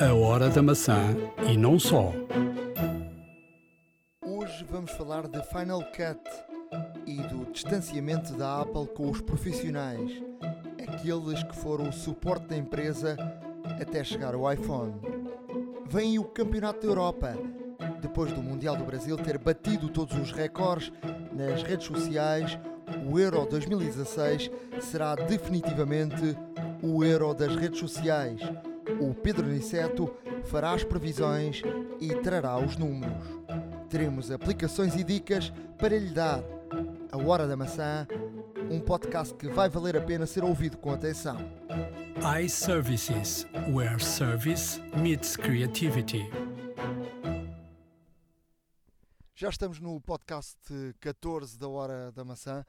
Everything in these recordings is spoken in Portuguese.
A Hora da Maçã e não só. Hoje vamos falar de Final Cut e do distanciamento da Apple com os profissionais, aqueles que foram o suporte da empresa até chegar ao iPhone. Vem o Campeonato da Europa, depois do Mundial do Brasil ter batido todos os recordes nas redes sociais. O Euro 2016 será definitivamente o Euro das redes sociais. O Pedro Niceto fará as previsões e trará os números. Teremos aplicações e dicas para lhe dar. A Hora da Maçã, um podcast que vai valer a pena ser ouvido com atenção. iServices, where service meets creativity. Já estamos no podcast 14 da Hora da Maçã.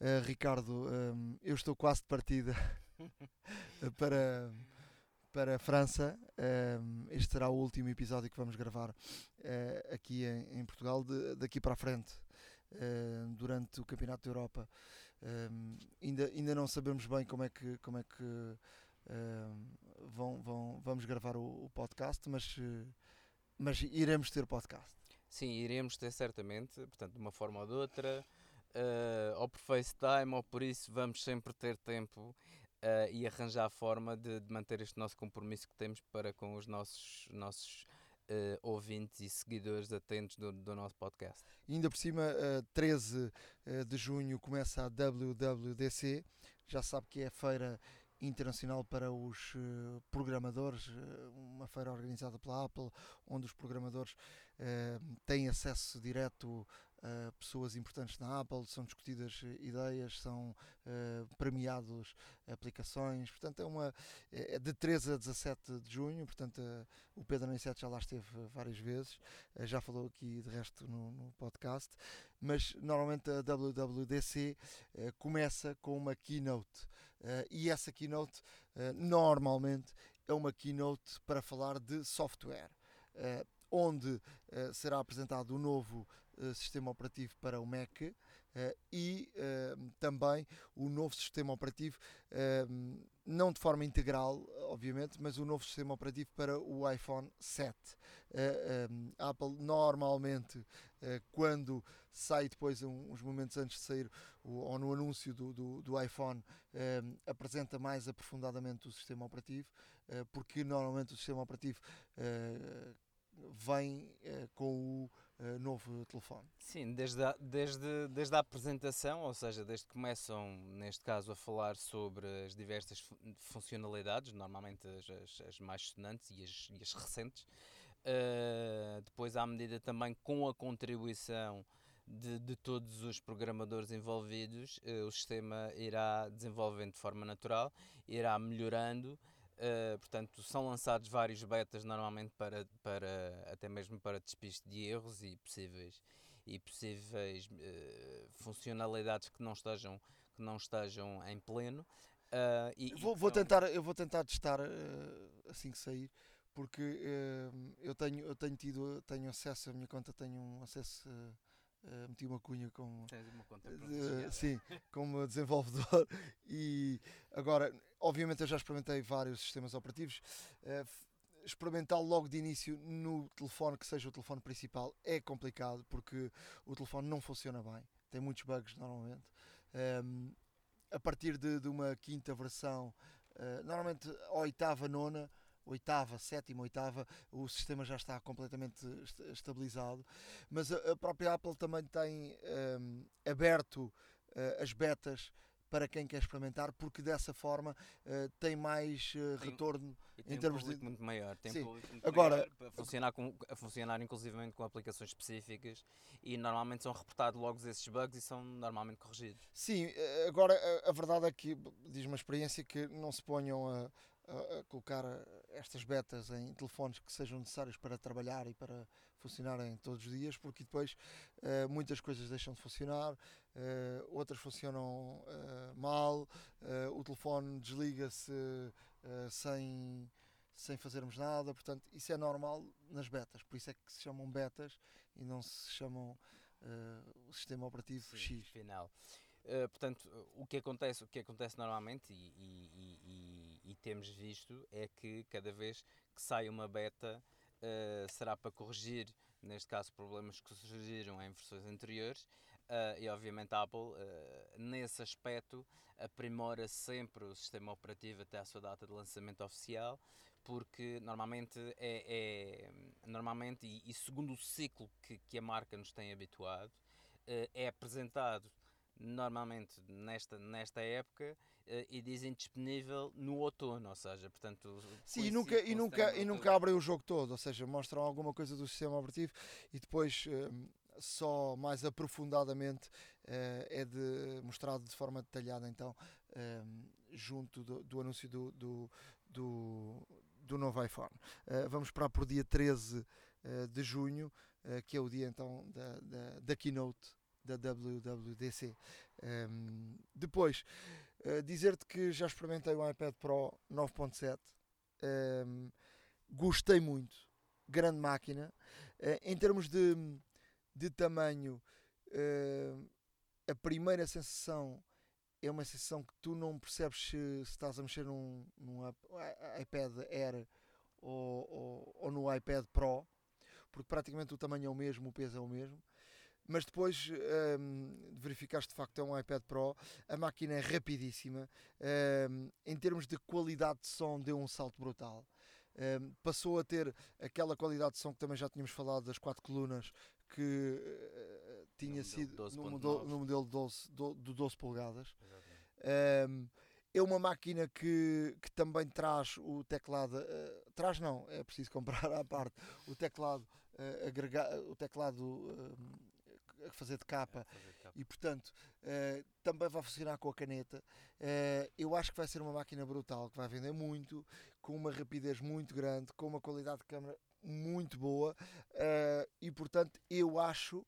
Uh, Ricardo, um, eu estou quase de partida para, para a França. Um, este será o último episódio que vamos gravar uh, aqui em, Portugal, daqui para a frente, uh, durante o Campeonato da Europa. Um, ainda, ainda não sabemos bem como é que, como é que vão, vão, vamos gravar o, o podcast, mas, mas iremos ter podcast. Sim, iremos ter certamente, portanto, de uma forma ou de outra, uh, ou por FaceTime, ou por isso vamos sempre ter tempo uh, e arranjar a forma de, de, manter este nosso compromisso que temos para com os nossos, nossos uh, ouvintes e seguidores atentos do, do nosso podcast. E ainda por cima, uh, 13 de junho começa a WWDC, já sabe que é a feira internacional para os uh, programadores, uma feira organizada pela Apple, onde os programadores têm acesso direto a pessoas importantes na Apple, são discutidas ideias, são premiados aplicações, portanto é uma é de 13 a 17 de junho, portanto o Pedro Aniceto já lá esteve várias vezes, já falou aqui de resto no, no podcast, mas normalmente a WWDC começa com uma keynote Uh, e essa keynote uh, normalmente é uma keynote para falar de software, uh, onde será apresentado o novo sistema operativo para o Mac e também o novo sistema operativo, não de forma integral, obviamente, mas o novo sistema operativo para o iPhone 7. a Apple normalmente, quando sai depois uns momentos antes de sair ou no anúncio do, do, do iPhone apresenta mais aprofundadamente o sistema operativo porque normalmente o sistema operativo vem com o novo telefone. Sim, desde a, desde, desde a apresentação, ou seja, desde que começam, neste caso, a falar sobre as diversas funcionalidades, normalmente as, as, as mais sonantes e as, e as recentes, uh, depois à medida também com a contribuição de, de todos os programadores envolvidos, uh, o sistema irá desenvolvendo de forma natural, irá melhorando. Uh, portanto, são lançados vários betas normalmente para, para até mesmo para despiste de erros e possíveis, e possíveis uh, funcionalidades que não estejam, que não estejam em pleno. Uh, e, vou, vou tentar, eu vou tentar testar assim que sair, porque eu, tenho, eu tenho tido tenho acesso, a minha conta tenho um acesso Uh, meti uma cunha como, uma conta uh, sim, como desenvolvedor e agora, obviamente eu já experimentei vários sistemas operativos. Uh, experimentá-lo logo de início no telefone que seja o telefone principal é complicado porque o telefone não funciona bem. Tem muitos bugs normalmente. Um, a partir de, de, uma quinta versão uh, normalmente a oitava, nona oitava, sétima, oitava, o sistema já está completamente estabilizado. Mas a, própria Apple também tem um, aberto uh, as betas para quem quer experimentar, porque dessa forma uh, tem mais uh, retorno tem em termos um de muito maior, tem Sim. muito Agora maior a funcionar com a funcionar inclusivamente com aplicações específicas e normalmente são reportados logo esses bugs e são normalmente corrigidos. Sim, agora a, a verdade é que diz uma experiência que não se ponham a a, colocar estas betas em telefones que sejam necessários para trabalhar e para funcionarem todos os dias, porque depois uh, muitas coisas deixam de funcionar, uh, outras funcionam uh, mal, o telefone desliga-se sem, sem fazermos nada, portanto, isso é normal nas betas, por isso é que se chamam betas e não se chamam o sistema operativo Sim, X. Final. Uh, portanto, o que acontece, o que acontece normalmente e, e, e, e temos visto é que cada vez que sai uma beta uh, será para corrigir, neste caso, problemas que surgiram em versões anteriores. Uh, e obviamente a Apple, nesse aspecto, aprimora sempre o sistema operativo até a sua data de lançamento oficial, porque normalmente é, é normalmente e, e, segundo o ciclo que, que a marca nos tem habituado, é apresentado normalmente nesta, nesta época uh, e dizem disponível no outono, ou seja, portanto... Sim, e nunca, e, nunca, e nunca abrem o jogo todo, ou seja, mostram alguma coisa do sistema operativo e depois... Só mais aprofundadamente uh, é de, mostrado de forma detalhada então junto do, do anúncio do, do, do, do novo iPhone. Uh, vamos esperar por dia 13 uh, de junho, que é o dia então da, da, da keynote da WWDC. Um, depois, uh, dizer-te que já experimentei o iPad Pro 9.7, um, gostei muito, grande máquina. Uh, em termos de, de tamanho, uh, a primeira sensação é uma sensação que tu não percebes se, estás a mexer num, num iPad Air ou, ou, ou no iPad Pro, porque praticamente o tamanho é o mesmo, o peso é o mesmo mas depois um, verificaste de facto é um iPad Pro, a máquina é rapidíssima, um, em termos de qualidade de som deu um salto brutal. Um, passou a ter aquela qualidade de som que também já tínhamos falado das quatro colunas que uh, tinha no sido no modelo, no modelo 12, do, do 12 polegadas. é uma máquina que, que também traz o teclado, uh, traz não, é preciso comprar à parte, o teclado uh, o teclado uh, a fazer de capa, fazer de capa. e portanto uh, também vai funcionar com a caneta. Uh, eu acho que vai ser uma máquina brutal, que vai vender muito, com uma rapidez muito grande, com uma qualidade de câmera muito boa uh, e portanto eu acho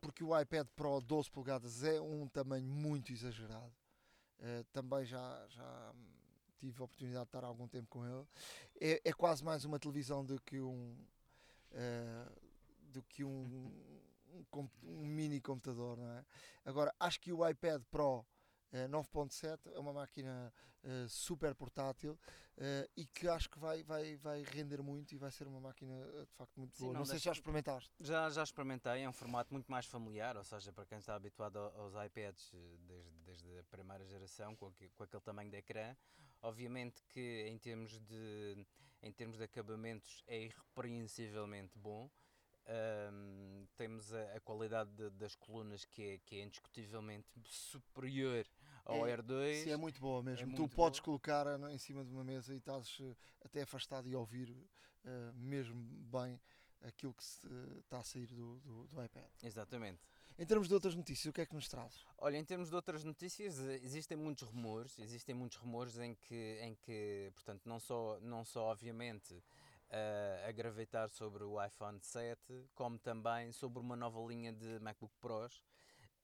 porque o iPad Pro 12 polegadas é um tamanho muito exagerado também já, já tive a oportunidade de estar algum tempo com ele é, é quase mais uma televisão do que um do que um um, um, mini computador, não é? Agora, acho que o iPad Pro uh, 9.7 é uma máquina uh, super portátil uh, e que acho que vai, vai, vai render muito e vai ser uma máquina de facto muito Sim, boa. Não, não sei se já experimentaste. Já, já experimentei, é um formato muito mais familiar, ou seja, para quem está habituado aos iPads desde, desde a primeira geração, com, aquele, com aquele tamanho de ecrã. Obviamente que em termos de, em termos de acabamentos é irrepreensivelmente bom. Um, temos a, a qualidade de, das colunas que é, que é indiscutivelmente superior ao é, R2. Sim, é muito boa mesmo. É tu podes boa. colocar em cima de uma mesa e estás eh, até afastado e ouvir uh, mesmo bem aquilo que se, uh, está a sair do, do, do, iPad. Exatamente. Em termos de outras notícias, o que é que nos traz? Olha, em termos de outras notícias, existem muitos rumores, existem muitos rumores em que, em que portanto, não só, não só obviamente uh, a gravitar sobre o iPhone 7, como também sobre uma nova linha de MacBook Pros.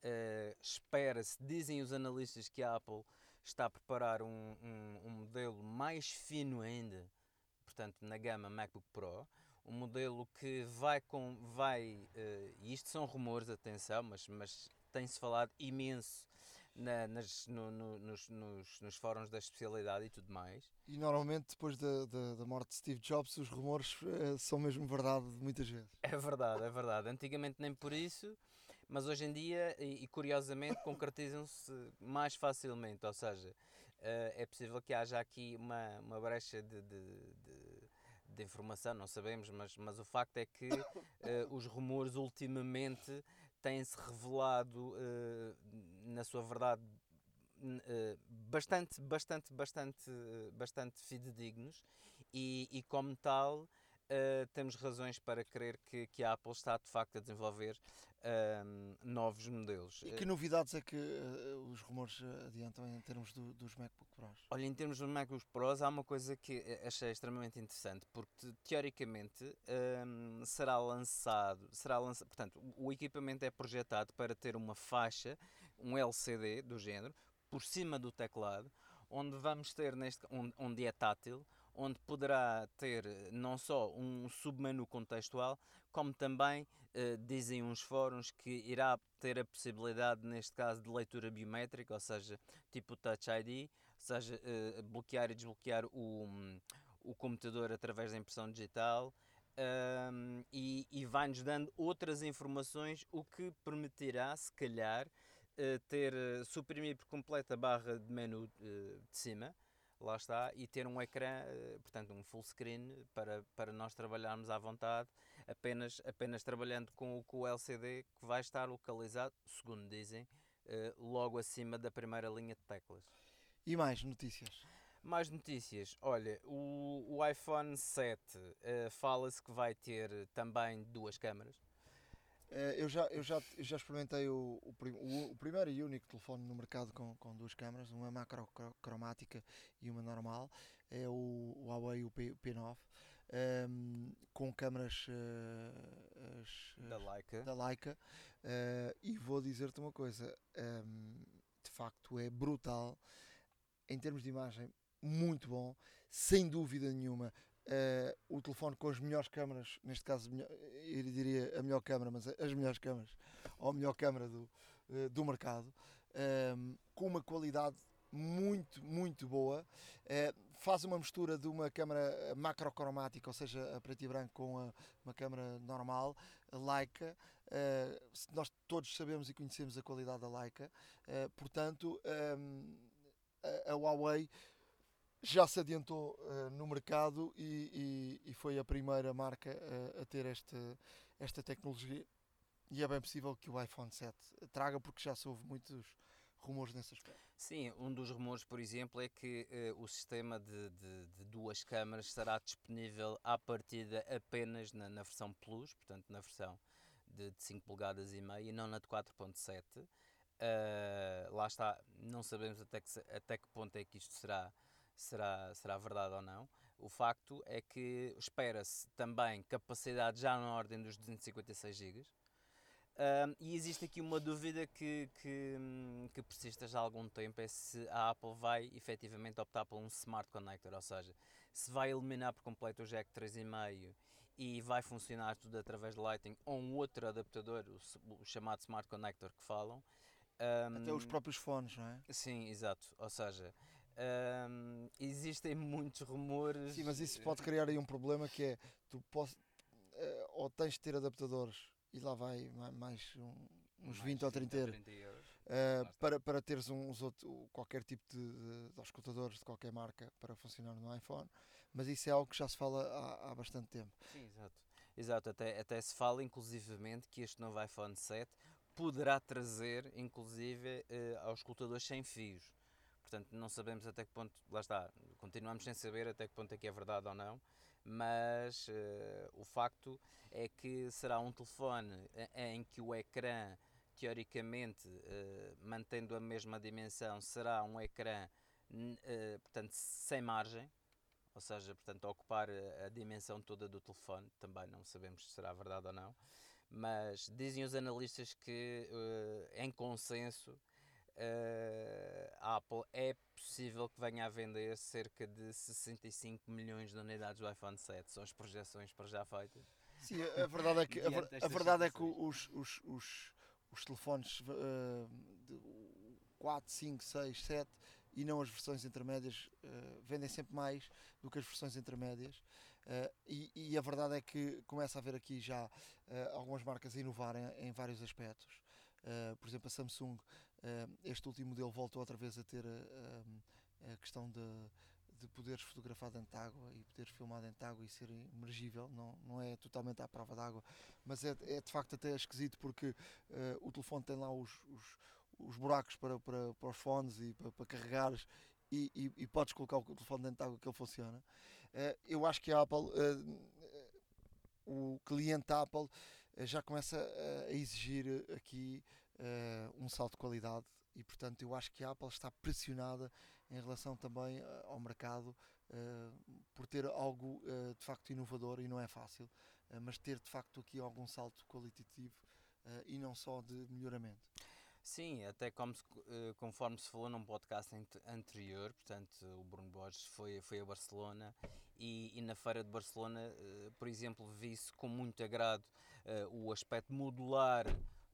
Uh, Espera-se, dizem os analistas, que a Apple está a preparar um, um, um modelo mais fino ainda, portanto, na gama MacBook Pro um modelo que vai com vai uh, e isto são rumores atenção mas mas tem-se falado imenso na, nas, no, no, nos, nos, nos, fóruns da especialidade e tudo mais. E normalmente depois da, da, da morte de Steve Jobs os rumores uh, são mesmo verdade muitas vezes. É verdade, é verdade. Antigamente nem por isso, mas hoje em dia, e, e curiosamente, concretizam-se mais facilmente. Ou seja, uh, é possível que haja aqui uma, uma brecha de, de, de de informação, não sabemos, mas, mas o facto é que uh, os rumores ultimamente têm-se revelado, uh, na sua verdade, uh, bastante, bastante, bastante, bastante fidedignos e, e como tal temos razões para crer que, que a Apple está de facto a desenvolver novos modelos. E que novidades é que os rumores adiantam em termos do, dos MacBook Pros? Olha, em termos dos MacBook Pros há uma coisa que achei extremamente interessante, porque teoricamente será lançado, será lançado, portanto, o equipamento é projetado para ter uma faixa, um LCD do género, por cima do teclado, onde vamos ter neste onde, onde é tátil, onde poderá ter eh, não só um submenu contextual, como também uh, dizem uns fóruns que irá ter a possibilidade, neste caso, de leitura biométrica, ou seja, tipo Touch ID, seja, uh, bloquear e desbloquear o, o computador através da impressão digital. Um, e, e vai-nos dando outras informações, o que permitirá, se calhar, uh, ter uh, suprimir por completo a barra de menu de cima, lá está, e ter um ecrã, portanto, um full screen para, para nós trabalharmos à vontade, apenas, apenas trabalhando com, com o LCD que vai estar localizado, segundo dizem, logo acima da primeira linha de teclas. E mais notícias? Mais notícias. Olha, o, o iPhone 7 uh, fala-se que vai ter também duas câmaras. Uh, eu, já, eu, já, eu já experimentei o, o, o, o, primeiro e único telefone no mercado com, com duas câmaras, uma macrocromática e uma normal. É o, o Huawei o P, P9. Um, ehm, com câmaras uh, as, da Leica, da Leica uh, e vou dizer-te uma coisa um, ehm, de facto é brutal em termos de imagem muito bom, sem dúvida nenhuma. Uh, o telefone com as melhores câmaras, neste caso eu diria a melhor câmara, mas as melhores câmaras, ou a melhor câmara do, uh, do mercado, ehm, com uma qualidade muito, muito boa. Uh, faz uma mistura de uma câmara macrocromática, ou seja, a preto e branco, com a, uma câmara normal, Leica. nós todos sabemos e conhecemos a qualidade da Leica, portanto, ehm, a, a Huawei já se adiantou uh, no mercado e, e, e, foi a primeira marca uh, a ter esta, esta tecnologia. E é bem possível que o iPhone 7 traga, porque já se houve muitos rumores nesse aspecto. Sim, um dos rumores, por exemplo, é que uh, o sistema de, de, de, duas câmaras será disponível à partida apenas na, na versão Plus, portanto na versão de, de 5 polegadas e meia e não na de 4.7. Uh, lá está, não sabemos até que, até que ponto é que isto será será, será verdade ou não. O facto é que espera-se também capacidade já na ordem dos 256 GB. Um, e existe aqui uma dúvida que, que, que persiste já há algum tempo: é se a Apple vai efetivamente optar por um Smart Connector, ou seja, se vai eliminar por completo o jack 3,5 e vai funcionar tudo através de Lightning ou um outro adaptador, o, o chamado Smart Connector que falam. Um, Até os próprios fones, não é? Sim, exato. Ou seja, um, existem muitos rumores. Sim, mas isso pode criar aí um problema que é tu posso, uh, ou tens de ter adaptadores e lá vai mais um, uns mais 20 ou 30, 30 euros. Uh, para, para teres uns outro, qualquer tipo de, de, de escutadores de qualquer marca para funcionar no iPhone, mas isso é algo que já se fala há, há bastante tempo. Sim, exato. Exato, até, até se fala inclusivamente que este novo iPhone 7 poderá trazer inclusive uh, sem fios. Portanto, não sabemos até que ponto, lá está, continuamos sem saber até que ponto é que é verdade ou não, mas uh, o facto é que será um telefone em que o ecrã, teoricamente, uh, mantendo a mesma dimensão, será um ecrã, uh, portanto, sem margem, ou seja, portanto, ocupar a dimensão toda do telefone, também não sabemos se será verdade ou não, mas dizem os analistas que, em consenso, a Apple é possível que venha a vender cerca de 65 milhões de unidades do iPhone 7. São as projeções para já feitas. Sim, a verdade é que, a, a verdade é que os, os, os, os telefones uh, de 4, 5, 6, 7 e não as versões intermédias uh, vendem sempre mais do que as versões intermédias. Uh, e, e, a verdade é que começa a haver aqui já uh, algumas marcas a inovarem em, em vários aspectos. por exemplo, a Samsung este último modelo voltou outra vez a ter a, questão de, de poderes fotografar dentro de água e poderes filmar dentro de água e ser imergível, não, não é totalmente à prova d'água, mas é, é de facto até esquisito porque uh, o telefone tem lá os, os, os buracos para, para, para os fones e para, para carregares e, e, e, podes colocar o telefone dentro de água que ele funciona. Uh, eu acho que a Apple, uh, o cliente Apple, já começa a exigir aqui uh, um salto de qualidade e portanto eu acho que a Apple está pressionada em relação também uh, ao mercado uh, por ter algo de facto inovador e não é fácil, mas ter de facto aqui algum salto qualitativo e não só de melhoramento. Sim, até como se, conforme se falou num podcast anterior, portanto, o Bruno Borges foi, foi a Barcelona e, e na Feira de Barcelona, por exemplo, vi-se com muito agrado o aspecto modular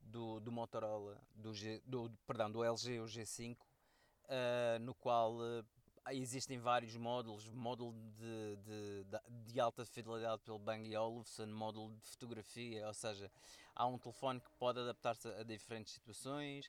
do, do Motorola, do, G, do, perdão, do LG o G5, uh, no qual uh, existem vários módulos, módulo de, de, de, alta fidelidade pelo Bang Olufsen, módulo de fotografia, ou seja, há um telefone que pode adaptar-se a diferentes situações.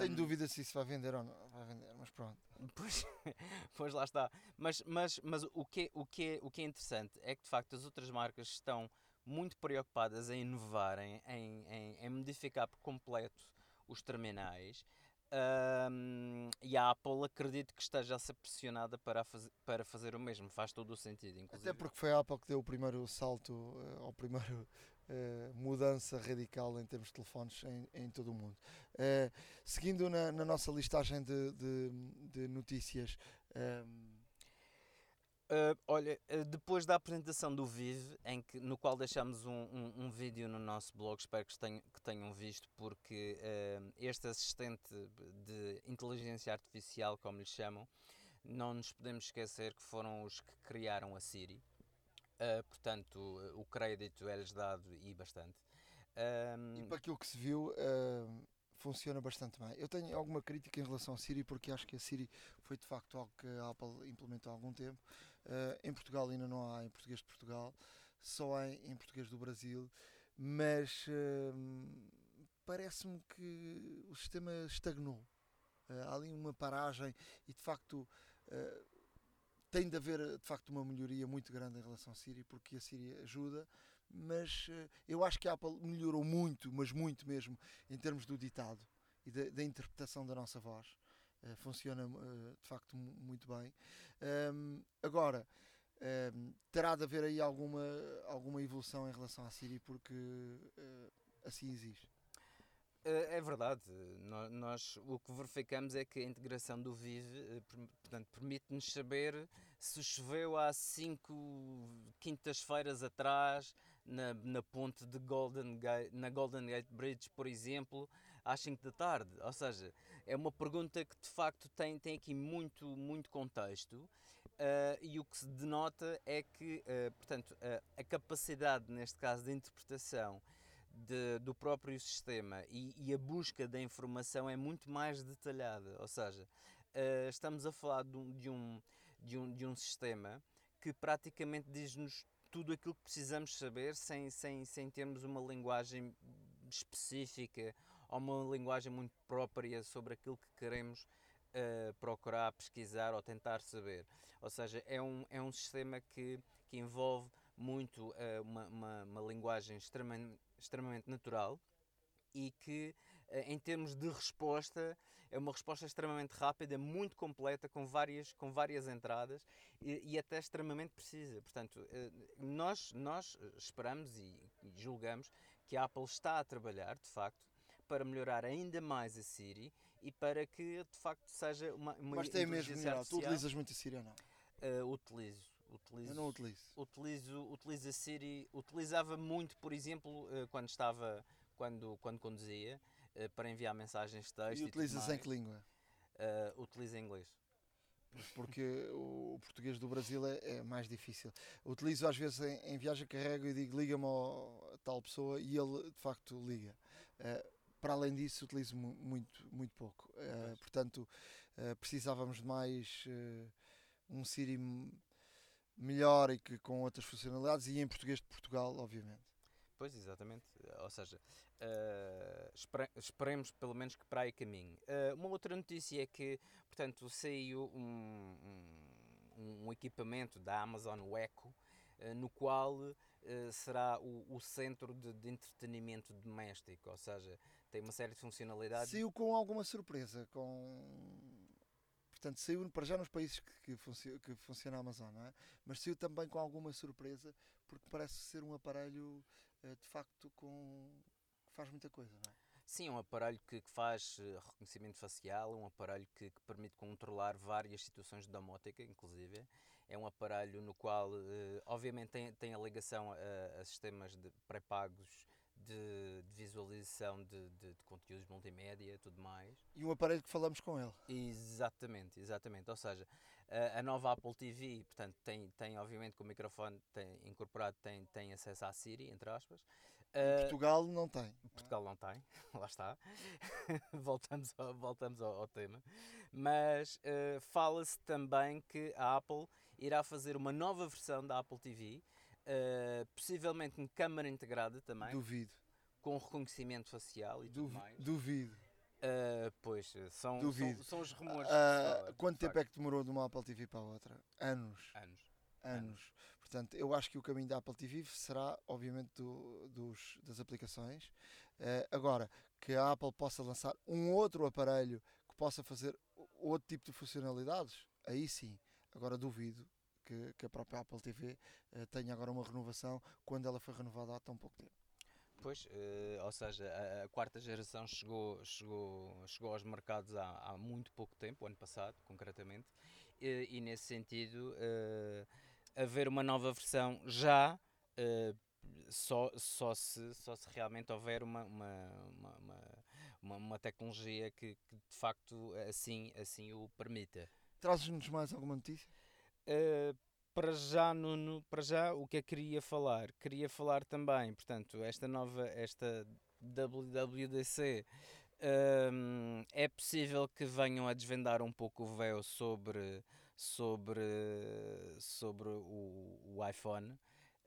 Tenho dúvida se isso vai vender ou não vai vender, mas pronto. Pois, pois lá está. Mas, mas, mas o, que o, que é, o que é interessante é que de facto as outras marcas estão muito preocupadas em inovarem, em, em, em modificar por completo os terminais. Um, e a Apple acredito que esteja a ser pressionada para, faz, para fazer o mesmo, faz todo o sentido. Inclusive. Até porque foi a Apple que deu o primeiro salto, uh, ao primeiro uh, mudança radical em termos de telefones em, em todo o mundo. Uh, seguindo na, na, nossa listagem de, de, de notícias. Uh, olha, uh, depois da apresentação do Vive, em que, no qual deixamos um, um, um vídeo no nosso blog, espero que tenham, que tenham visto, porque uh, este assistente de inteligência artificial, como lhe chamam, não nos podemos esquecer que foram os que criaram a Siri. portanto, o crédito é-lhes dado e bastante. e para aquilo que se viu, funciona bastante bem. Eu tenho alguma crítica em relação à Siri, porque acho que a Siri foi de facto algo que a Apple implementou há algum tempo Uh, em Portugal ainda não há em português de Portugal, só há em português do Brasil, mas uh, parece-me que o sistema estagnou. Uh, há ali uma paragem e de facto tem de haver de facto uma melhoria muito grande em relação à Siri, porque a Siri ajuda, mas eu acho que a Apple melhorou muito, mas muito mesmo, em termos do ditado e da, da interpretação da nossa voz. Uh, funciona uh, de facto muito bem. Um, agora, um, terá de haver aí alguma, alguma evolução em relação à Siri porque uh, assim existe. É verdade. Nós, o que verificamos é que a integração do Vive portanto, permite-nos saber se choveu há cinco quintas-feiras atrás na, na ponte de Golden Gate, na Golden Gate Bridge, por exemplo, às 5 da tarde. Ou seja, é uma pergunta que de facto tem, tem aqui muito, muito contexto. Uh, e o que se denota é que, uh, portanto, uh, a capacidade, neste caso, de interpretação de, do próprio sistema e, e, a busca da informação é muito mais detalhada. Ou seja, estamos a falar de um, de, um, de, um, de um sistema que praticamente diz-nos tudo aquilo que precisamos saber sem, sem, sem termos uma linguagem específica ou uma linguagem muito própria sobre aquilo que queremos uh, procurar, pesquisar ou tentar saber. Ou seja, é um, é um sistema que, que envolve muito uh, uma, uma, uma, linguagem extremamente, extremamente natural e que, uh, em termos de resposta, é uma resposta extremamente rápida, muito completa, com várias, com várias entradas e, e até extremamente precisa. Portanto, nós, nós esperamos e julgamos que a Apple está a trabalhar, de facto, para melhorar ainda mais a Siri e para que de facto seja uma, uma Mas tem mesmo melhorado. Tu utilizas muito a Siri ou não? Uh, utilizo. Utilizo, eu não utilizo. Utilizo, utilizo a Siri. Utilizava muito, por exemplo, uh, quando estava, quando, quando conduzia, uh, para enviar mensagens de texto. E utilizas em que língua? Utilizo em inglês. Porque o, português do Brasil é, é, mais difícil. Utilizo às vezes em, em viagem, carrego e digo liga-me a tal pessoa e ele de facto liga. Uh, para além disso, utilizo muito, muito pouco. Uh, portanto, uh, precisávamos de mais uh, um Siri melhor e que com outras funcionalidades e em português de Portugal, obviamente. Pois, exatamente. Ou seja, espere esperemos pelo menos que para aí caminhe. uma outra notícia é que, portanto, saiu um, um, um equipamento da Amazon o Echo, no qual será o, o centro de, de, entretenimento doméstico, ou seja, tem uma série de funcionalidades. Saiu com alguma surpresa, com portanto saiu para já nos países que, funci que funciona a Amazon, não é? mas saiu também com alguma surpresa porque parece ser um aparelho uh, de facto com que faz muita coisa, não é? Sim, é um aparelho que, que faz uh, reconhecimento facial, um aparelho que, que, permite controlar várias situações de domótica, inclusive. É um aparelho no qual, uh, obviamente, tem, tem a ligação a, a sistemas pré-pagos de, de visualização de, de, de, conteúdos multimédia e tudo mais. E um aparelho que falamos com ele. Exatamente, exatamente. Ou seja, a, a nova Apple TV, portanto, tem, tem obviamente com o microfone tem, incorporado, tem, tem acesso à Siri, entre aspas. Uh, Portugal não tem. Portugal não tem, lá está. voltamos ao, voltamos ao, ao tema. Mas uh, fala-se também que a Apple irá fazer uma nova versão da Apple TV, uh, possivelmente em câmara integrada também. Duvido. Com reconhecimento facial e tudo mais. Duvido. Uh, pois, são, são, são, os rumores. Uh, quanto tempo é que demorou de uma Apple TV para a outra? Anos. Anos. Anos. Anos. Portanto, eu acho que o caminho da Apple TV será, obviamente, do, dos, das aplicações. Uh, agora, que a Apple possa lançar um outro aparelho que possa fazer outro tipo de funcionalidades, aí sim. Agora, duvido que, que a própria Apple TV uh, tenha agora uma renovação quando ela foi renovada há tão pouco tempo. Pois, uh, ou seja, a, a, quarta geração chegou, chegou, chegou aos mercados há, há muito pouco tempo, ano passado, concretamente, e, e nesse sentido, uh, haver uma nova versão já só, só, se, só se realmente houver uma, uma, uma, uma, tecnologia que, que, de facto assim, assim o permita. Trazes-nos mais alguma notícia? Uh, para já, Nuno, para já o que é que queria falar? Queria falar também, portanto, esta nova, esta WWDC, um, é possível que venham a desvendar um pouco o véu sobre, sobre, sobre o, o iPhone.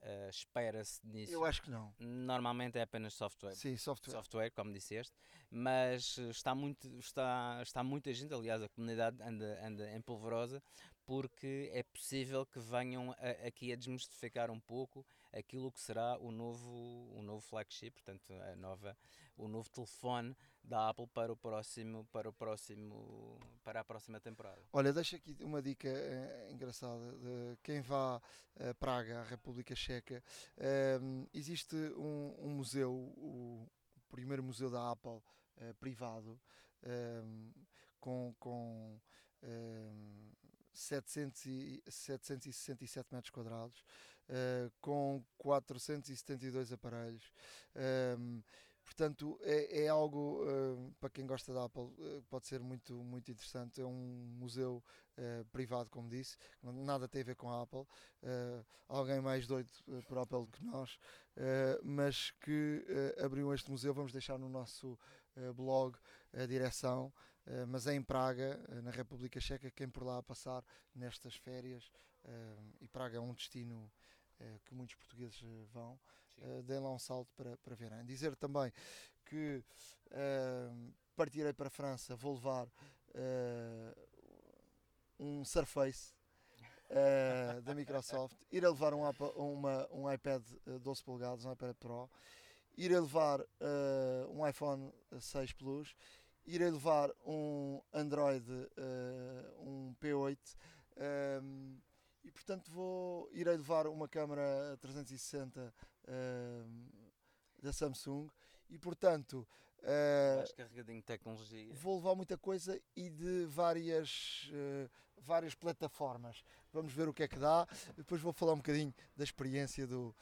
Uh, Espera-se nisso. Eu acho que não. Normalmente é apenas software. Sim, software. Software, como disseste. Mas está, muito, está, está muita gente, aliás, a comunidade anda, anda em polvorosa, porque é possível que venham a, aqui a desmistificar um pouco aquilo que será o novo, o novo flagship, portanto, a nova, o novo telefone da Apple para o próximo, para o próximo, para a próxima temporada. Olha, deixa aqui uma dica é, engraçada de quem vá a Praga, a República Checa, é, existe um, um, museu, o primeiro museu da Apple é, privado, com, com 700 e, 767 metros quadrados, uh, com 472 aparelhos. Um, ehm, portanto, é, é algo uh, para quem gosta da Apple, uh, pode ser muito, muito interessante. É um museu privado, como disse, nada tem a ver com a Apple. alguém mais doido por Apple que nós, mas que abriu este museu. Vamos deixar no nosso blog a direção. Uh, mas é em Praga, uh, na República Checa, quem por lá a passar nestas férias, uh, e Praga é um destino que muitos portugueses vão, deem lá um salto para, para verem. Dizer também que partirei para a França, vou levar um Surface da Microsoft, ir a levar um, uma, um iPad 12 polegadas, um iPad Pro, ir a levar um iPhone 6 Plus irei levar um Android, uh, um P8, um, ehm, e portanto vou, irei levar uma câmera 360 uh, da Samsung e portanto uh, carregadinho de tecnologia. Vou levar muita coisa e de várias, uh, várias plataformas. Vamos ver o que é que dá. Depois vou falar um bocadinho da experiência do,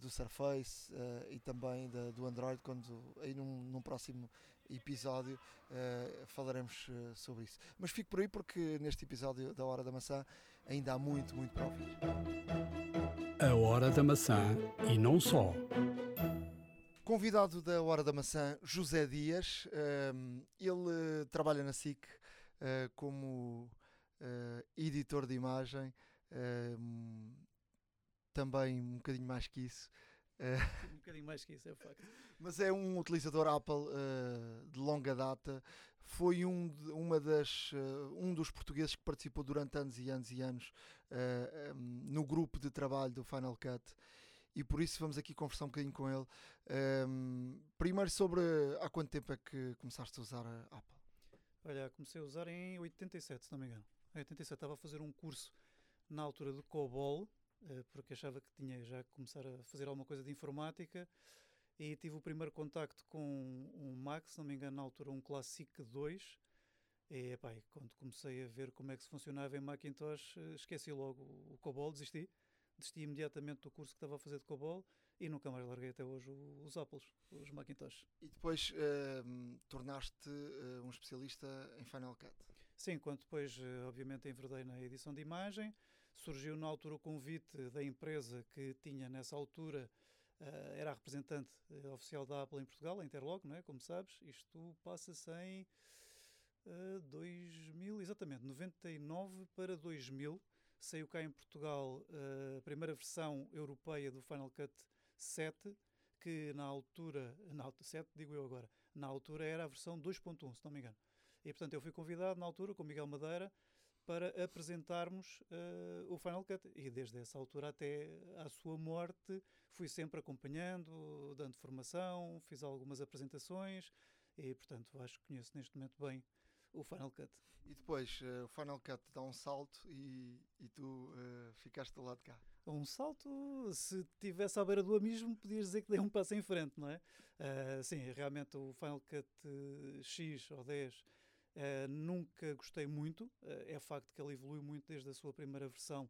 do Surface e também da, do Android quando aí num, num próximo episódio uh, falaremos uh, sobre isso. Mas fico por aí porque neste episódio da Hora da Maçã ainda há muito, muito para ouvir. A Hora da Maçã e não só. Convidado da Hora da Maçã, José Dias. Uh, ele trabalha na SIC como editor de imagem. também um bocadinho mais que isso. Um bocadinho mais que isso, é o facto. Mas é um utilizador Apple uh, de longa data. Foi um, uma das, uh, um dos portugueses que participou durante anos e anos e anos uh, eh, um, no grupo de trabalho do Final Cut. E por isso vamos aqui conversar um bocadinho com ele. Um, primeiro sobre há quanto tempo é que começaste a usar a Apple? Olha, comecei a usar em 87, se não me engano. Em 87 estava a fazer um curso na altura de COBOL, porque achava que tinha já que começar a fazer alguma coisa de informática e tive o primeiro contacto com um Mac, se não me engano, na altura um Classic 2. E quando comecei a ver como é que se funcionava em Macintosh, eh, esqueci logo o COBOL, desisti. Desisti imediatamente do curso que estava a fazer de COBOL e nunca mais larguei até hoje os Apples, os Macintosh. E depois uh, tornaste uh, um especialista em Final Cut? Sim, quando depois, uh, obviamente, enverdei na edição de imagem, surgiu na altura o convite da empresa que tinha nessa altura uh, era a representante uh, oficial da Apple em Portugal, a Interlog, não é? como sabes. Isto passa-se em 2000, exatamente, 99 para 2000. Saiu cá em Portugal a primeira versão europeia do Final Cut 7, que na altura, na 7 digo eu agora, na altura era a versão 2.1, se não me engano. E portanto eu fui convidado na altura com Miguel Madeira para apresentarmos uh, o Final Cut. E desde essa altura até à sua morte fui sempre acompanhando, dando formação, fiz algumas apresentações e portanto acho que conheço neste momento bem o Final Cut. E depois uh, o Final Cut dá um salto e, e tu uh, ficaste do lado de cá. Um salto, se tivesse à beira do abismo, podias dizer que dei um passo em frente, não é? Sim, realmente o Final Cut X ou 10 nunca gostei muito. é facto que ele evoluiu muito desde a sua primeira versão,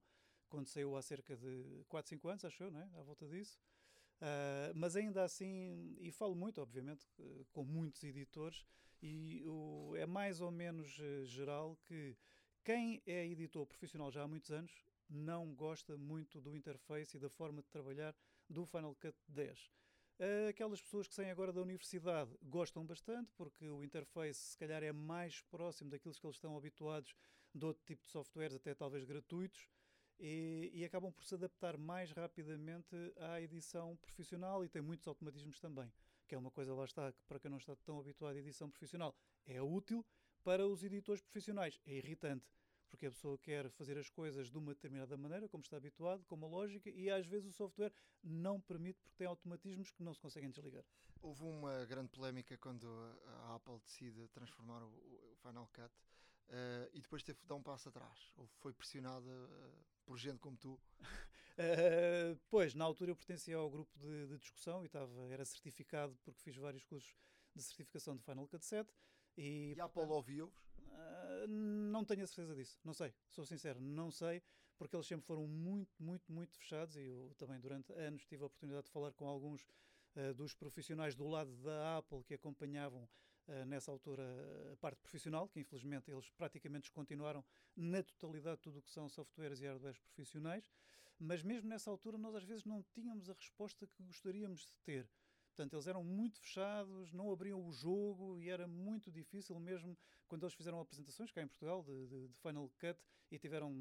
quando saiu há cerca de 4, 5 anos, acho eu, não é? À volta disso. Uh, mas ainda assim, e falo muito, obviamente, com muitos editores, e o, é mais ou menos uh, geral que quem é editor profissional já há muitos anos não gosta muito do interface e da forma de trabalhar do Final Cut 10. Ah, aquelas pessoas que saem agora da universidade gostam bastante, porque o interface se calhar é mais próximo daquilo que eles estão habituados de outro tipo de softwares, até talvez gratuitos, e, e, acabam por se adaptar mais rapidamente à edição profissional e tem muitos automatismos também que é uma coisa, lá está, que para quem não está tão habituado à edição profissional, é útil, para os editores profissionais. É irritante, porque a pessoa quer fazer as coisas de uma determinada maneira, como está habituado, com uma lógica, e às vezes o software não permite porque tem automatismos que não se conseguem desligar. Houve uma grande polémica quando a Apple decide transformar o, Final Cut uh, e depois teve de dar um passo atrás, ou foi pressionada uh, por gente como tu? Uh, pois, na altura eu pertencia ao grupo de, de, discussão e estava, era certificado porque fiz vários cursos de certificação de Final Cut 7. E, e a Apple ouviu-vos? Não tenho a certeza disso, não sei, sou sincero, não sei, porque eles sempre foram muito, muito, muito fechados e eu também durante anos tive a oportunidade de falar com alguns uh, dos profissionais do lado da Apple que acompanhavam uh, nessa altura a parte profissional, que infelizmente eles praticamente descontinuaram na totalidade tudo o que são softwares e hardwares profissionais, mas mesmo nessa altura nós às vezes não tínhamos a resposta que gostaríamos de ter. Portanto, eles eram muito fechados, não abriam o jogo e era muito difícil, mesmo quando eles fizeram apresentações cá em Portugal de, de, de Final Cut e tiveram,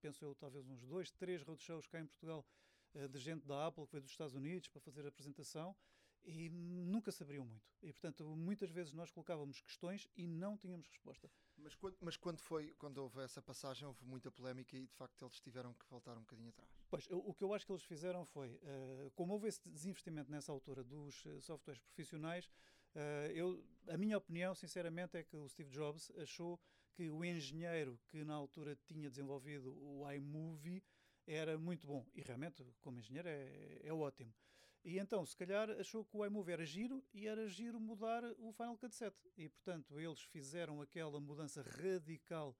penso eu, talvez uns dois, três roadshows cá em Portugal eh, de gente da Apple que veio dos Estados Unidos para fazer a apresentação e nunca sabiam muito. E, portanto, muitas vezes nós colocávamos questões e não tínhamos resposta. Mas quando, mas quando foi, quando houve essa passagem, houve muita polémica e, de facto, eles tiveram que voltar um bocadinho atrás. Pois, o que eu acho que eles fizeram foi, uh, como houve esse desinvestimento nessa altura dos uh, softwares profissionais, uh, eu, a minha opinião, sinceramente, é que o Steve Jobs achou que o engenheiro que na altura tinha desenvolvido o iMovie era muito bom. E realmente, como engenheiro, é, é ótimo. E então, se calhar, achou que o iMovie era giro e era giro mudar o Final Cut 7. E, portanto, eles fizeram aquela mudança radical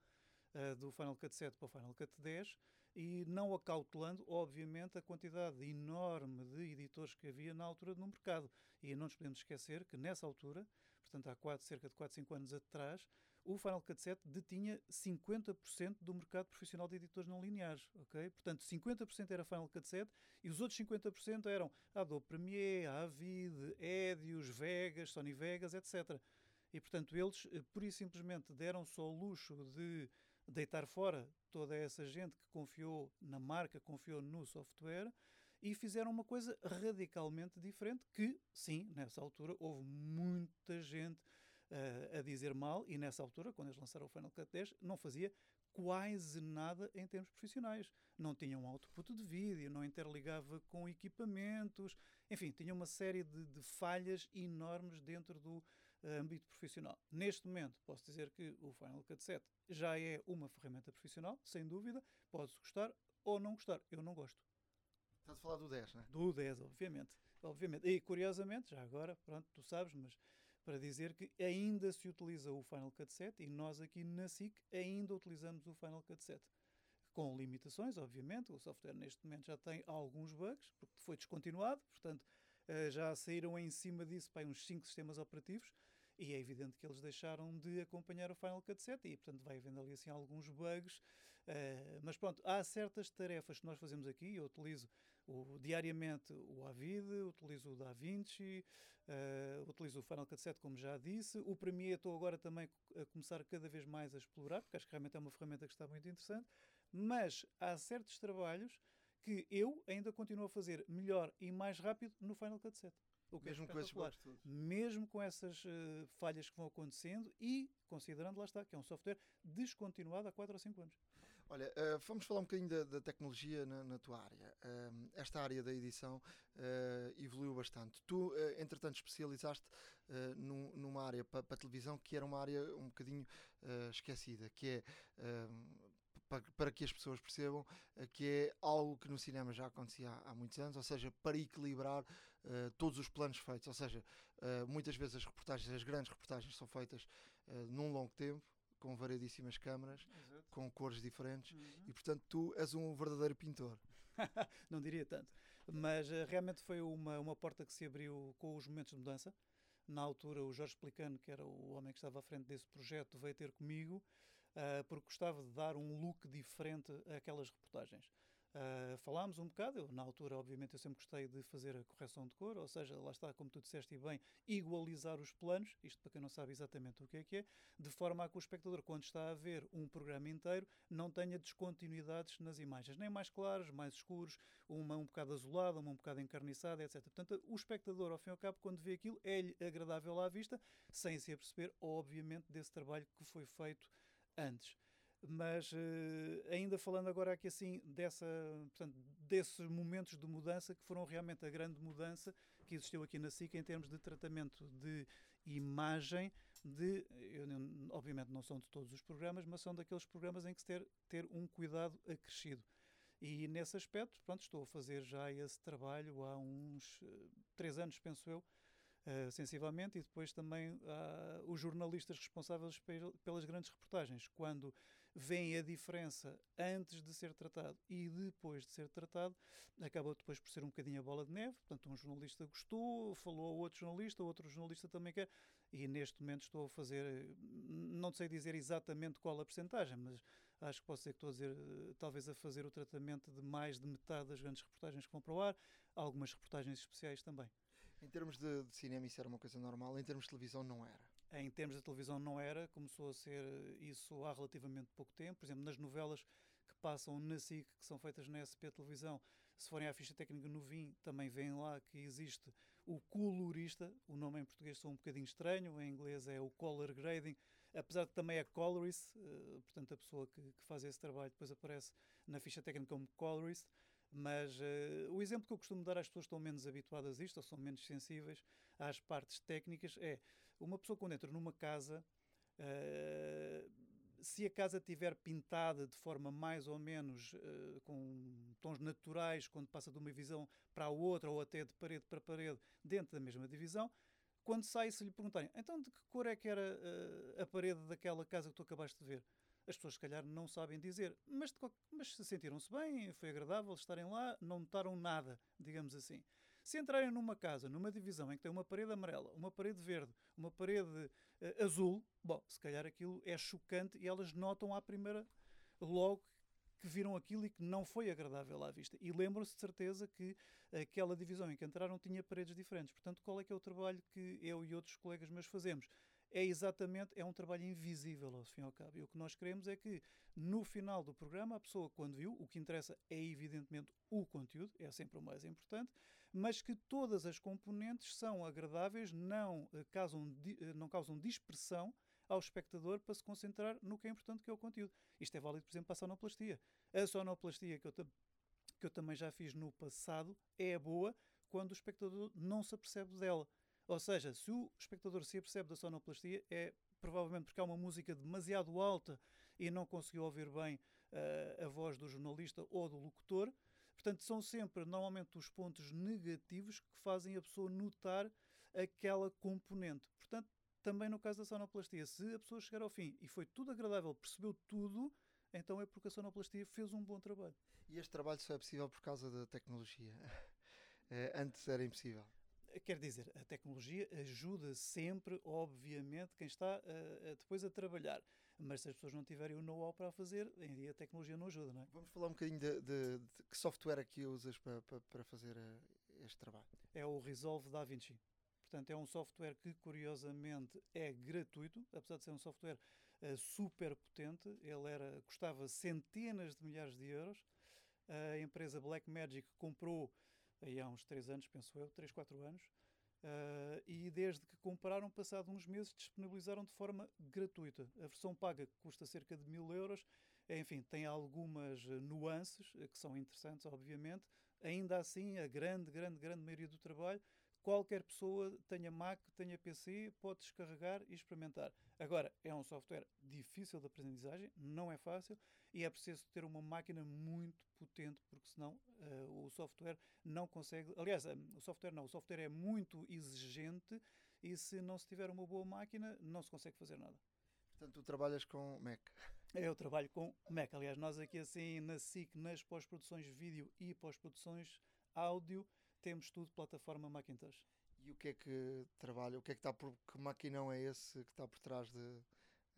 uh, do Final Cut 7 para o Final Cut 10 e não acautelando, obviamente, a quantidade enorme de editores que havia na altura no mercado. E não nos podemos esquecer que, nessa altura, portanto, há quatro, cerca de 4, 5 anos atrás, o Final Cut 7 detinha 50% do mercado profissional de editores não lineares, ok? Portanto, 50% era Final Cut 7 e os outros 50% eram Adobe Premiere, Avid, Edius, Vegas, Sony Vegas, etc. E, portanto, eles, eh, por e simplesmente, deram só o luxo de deitar fora toda essa gente que confiou na marca, confiou no software e fizeram uma coisa radicalmente diferente que, sim, nessa altura houve muita gente uh, a dizer mal, e nessa altura, quando eles lançaram o Final Cut 10, não fazia quase nada em termos profissionais. Não tinha um output de vídeo, não interligava com equipamentos, enfim, tinha uma série de, de falhas enormes dentro do uh, âmbito profissional. Neste momento, posso dizer que o Final Cut 7 já é uma ferramenta profissional, sem dúvida, pode-se gostar ou não gostar. Eu não gosto. Estás a falar do 10, não é? Do 10, obviamente. obviamente. E curiosamente, já agora, pronto, tu sabes, mas para dizer que ainda se utiliza o Final Cut 7 e nós aqui na SIC ainda utilizamos o Final Cut 7. Com limitações, obviamente, o software neste momento já tem alguns bugs, porque foi descontinuado, portanto eh, já saíram em cima disso para uns 5 sistemas operativos e é evidente que eles deixaram de acompanhar o Final Cut 7 e, portanto, vai havendo ali assim alguns bugs Uh, mas pronto, há certas tarefas que nós fazemos aqui. Eu utilizo o, diariamente o Avid, utilizo o DaVinci, uh, utilizo o Final Cut 7, como já disse. O Premiere estou agora também a começar cada vez mais a explorar, porque acho que realmente é uma ferramenta que está muito interessante. Mas há certos trabalhos que eu ainda continuo a fazer melhor e mais rápido no Final Cut 7. O que é mesmo é com esses. Mesmo com essas uh, falhas que vão acontecendo e considerando, lá está, que é um software descontinuado há 4 ou 5 anos. Olha, uh, vamos falar um bocadinho da, da tecnologia na, na, tua área. Uh, esta área da edição uh, evoluiu bastante. Tu, entretanto, especializaste num, numa área para pa televisão que era uma área um bocadinho esquecida, que é para, para, que as pessoas percebam que é algo que no cinema já acontecia há muitos anos, ou seja, para equilibrar uh, todos os planos feitos. Ou seja, uh, muitas vezes as reportagens, as grandes reportagens, são feitas uh, num longo tempo, com variedíssimas câmaras, Exato. com cores diferentes, uhum. e portanto tu és um verdadeiro pintor. Não diria tanto, mas uh, realmente foi uma, uma porta que se abriu com os momentos de mudança. Na altura, o Jorge Plicano, que era o homem que estava à frente desse projeto, veio ter comigo uh, porque gostava de dar um look diferente àquelas reportagens. Uh, falámos um bocado, eu, na altura, obviamente, eu sempre gostei de fazer a correção de cor, ou seja, lá está, como tu disseste bem, igualizar os planos, isto para quem não sabe exatamente o que é que é, de forma a que o espectador, quando está a ver um programa inteiro, não tenha descontinuidades nas imagens, nem mais claros, mais escuros, uma um bocado azulada, uma um bocado encarniçada, etc. Portanto, o espectador, ao fim e ao cabo, quando vê aquilo, é-lhe agradável à vista, sem se aperceber, obviamente, desse trabalho que foi feito antes. Mas uh, ainda falando agora aqui assim dessa, portanto, desses momentos de mudança que foram realmente a grande mudança que existiu aqui na SIC em termos de tratamento de imagem de, eu, obviamente não são de todos os programas, mas são daqueles programas em que se ter, ter um cuidado acrescido. E nesse aspecto, pronto, estou a fazer já esse trabalho há uns uh, três anos, penso eu, uh, sensivelmente, e depois também uh, os jornalistas responsáveis pelas grandes reportagens, quando veem a diferença antes de ser tratado e depois de ser tratado, acaba depois por ser um bocadinho a bola de neve. Portanto, um jornalista gostou, falou a outro jornalista, outro jornalista também quer, e neste momento estou a fazer, não sei dizer exatamente qual a percentagem, mas acho que posso dizer que estou a dizer, talvez a fazer o tratamento de mais de metade das grandes reportagens que vão para o ar, algumas reportagens especiais também. Em termos de, de, cinema, isso era uma coisa normal, em termos de televisão, não era. Em termos de televisão, não era, começou a ser isso há relativamente pouco tempo. Por exemplo, nas novelas que passam na SIC, que são feitas na SP Televisão, se forem à ficha técnica no VIN, também vem lá que existe o colorista. O nome em português são um bocadinho estranho, em inglês é o color grading, apesar de também é colorist, uh, portanto, a pessoa que, que, faz esse trabalho depois aparece na ficha técnica como colorist. Mas uh, o exemplo que eu costumo dar às pessoas que estão menos habituadas a isto, ou são menos sensíveis às partes técnicas, é uma pessoa quando entra numa casa, uh, se a casa estiver pintada de forma mais ou menos uh, com tons naturais, quando passa de uma visão para a outra, ou até de parede para parede, dentro da mesma divisão, quando sai, se lhe perguntarem então de que cor é que era a parede daquela casa que tu acabaste de ver? as pessoas, se calhar, não sabem dizer, mas, mas se sentiram-se bem, foi agradável estarem lá, não notaram nada, digamos assim. Se entrarem numa casa, numa divisão em que tem uma parede amarela, uma parede verde, uma parede uh, azul, bom, se calhar aquilo é chocante e elas notam à primeira, logo que viram aquilo e que não foi agradável à vista. E lembram-se de certeza que aquela divisão em que entraram tinha paredes diferentes. Portanto, qual é que é o trabalho que eu e outros colegas meus fazemos? é exatamente, é um trabalho invisível ao fim e ao cabo. E o que nós queremos é que no final do programa a pessoa quando viu, o que interessa é evidentemente o conteúdo, é sempre o mais importante, mas que todas as componentes são agradáveis, não eh, causam, eh, não causam dispersão ao espectador para se concentrar no que é importante, que é o conteúdo. Isto é válido, por exemplo, para a sonoplastia. A sonoplastia que eu, que eu também já fiz no passado é boa quando o espectador não se apercebe dela. Ou seja, se o espectador se apercebe da sonoplastia, é provavelmente porque há uma música demasiado alta e não conseguiu ouvir bem uh, a voz do jornalista ou do locutor. Portanto, são sempre, normalmente, os pontos negativos que fazem a pessoa notar aquela componente. Portanto, também no caso da sonoplastia, se a pessoa chegar ao fim e foi tudo agradável, percebeu tudo, então é porque a sonoplastia fez um bom trabalho. E este trabalho só é possível por causa da tecnologia. Eh, antes era impossível. Quer dizer, a tecnologia ajuda sempre, obviamente, quem está uh, depois a trabalhar. Mas se as pessoas não tiverem o know-how para fazer, a tecnologia não ajuda, não é? Vamos falar um bocadinho de, de, de que software é que usas para, para, para fazer uh, este trabalho. É o Resolve DaVinci. Portanto, é um software que, curiosamente, é gratuito, apesar de ser um software uh, super potente. Ele era, custava centenas de milhares de euros. A empresa Blackmagic comprou aí há uns 3 anos, penso eu, 3, 4 anos. Uh, e desde que compraram, passado uns meses, disponibilizaram de forma gratuita. A versão paga custa cerca de mil euros, enfim, tem algumas nuances que são interessantes, obviamente. Ainda assim, a grande, grande, grande maioria do trabalho qualquer pessoa, tenha Mac, tenha PC, pode descarregar e experimentar. Agora, é um software difícil de aprendizagem, não é fácil e é preciso ter uma máquina muito potente, porque senão uh, o software não consegue. Aliás, um, o software não, o software é muito exigente e se não se tiver uma boa máquina, não se consegue fazer nada. Portanto, tu trabalhas com Mac? Eu trabalho com Mac. Aliás, nós aqui assim na SIC, nas pós-produções vídeo e pós-produções áudio, temos tudo plataforma Macintosh. E o que é que trabalha? O que é que está por que maquinão é esse que está por trás de,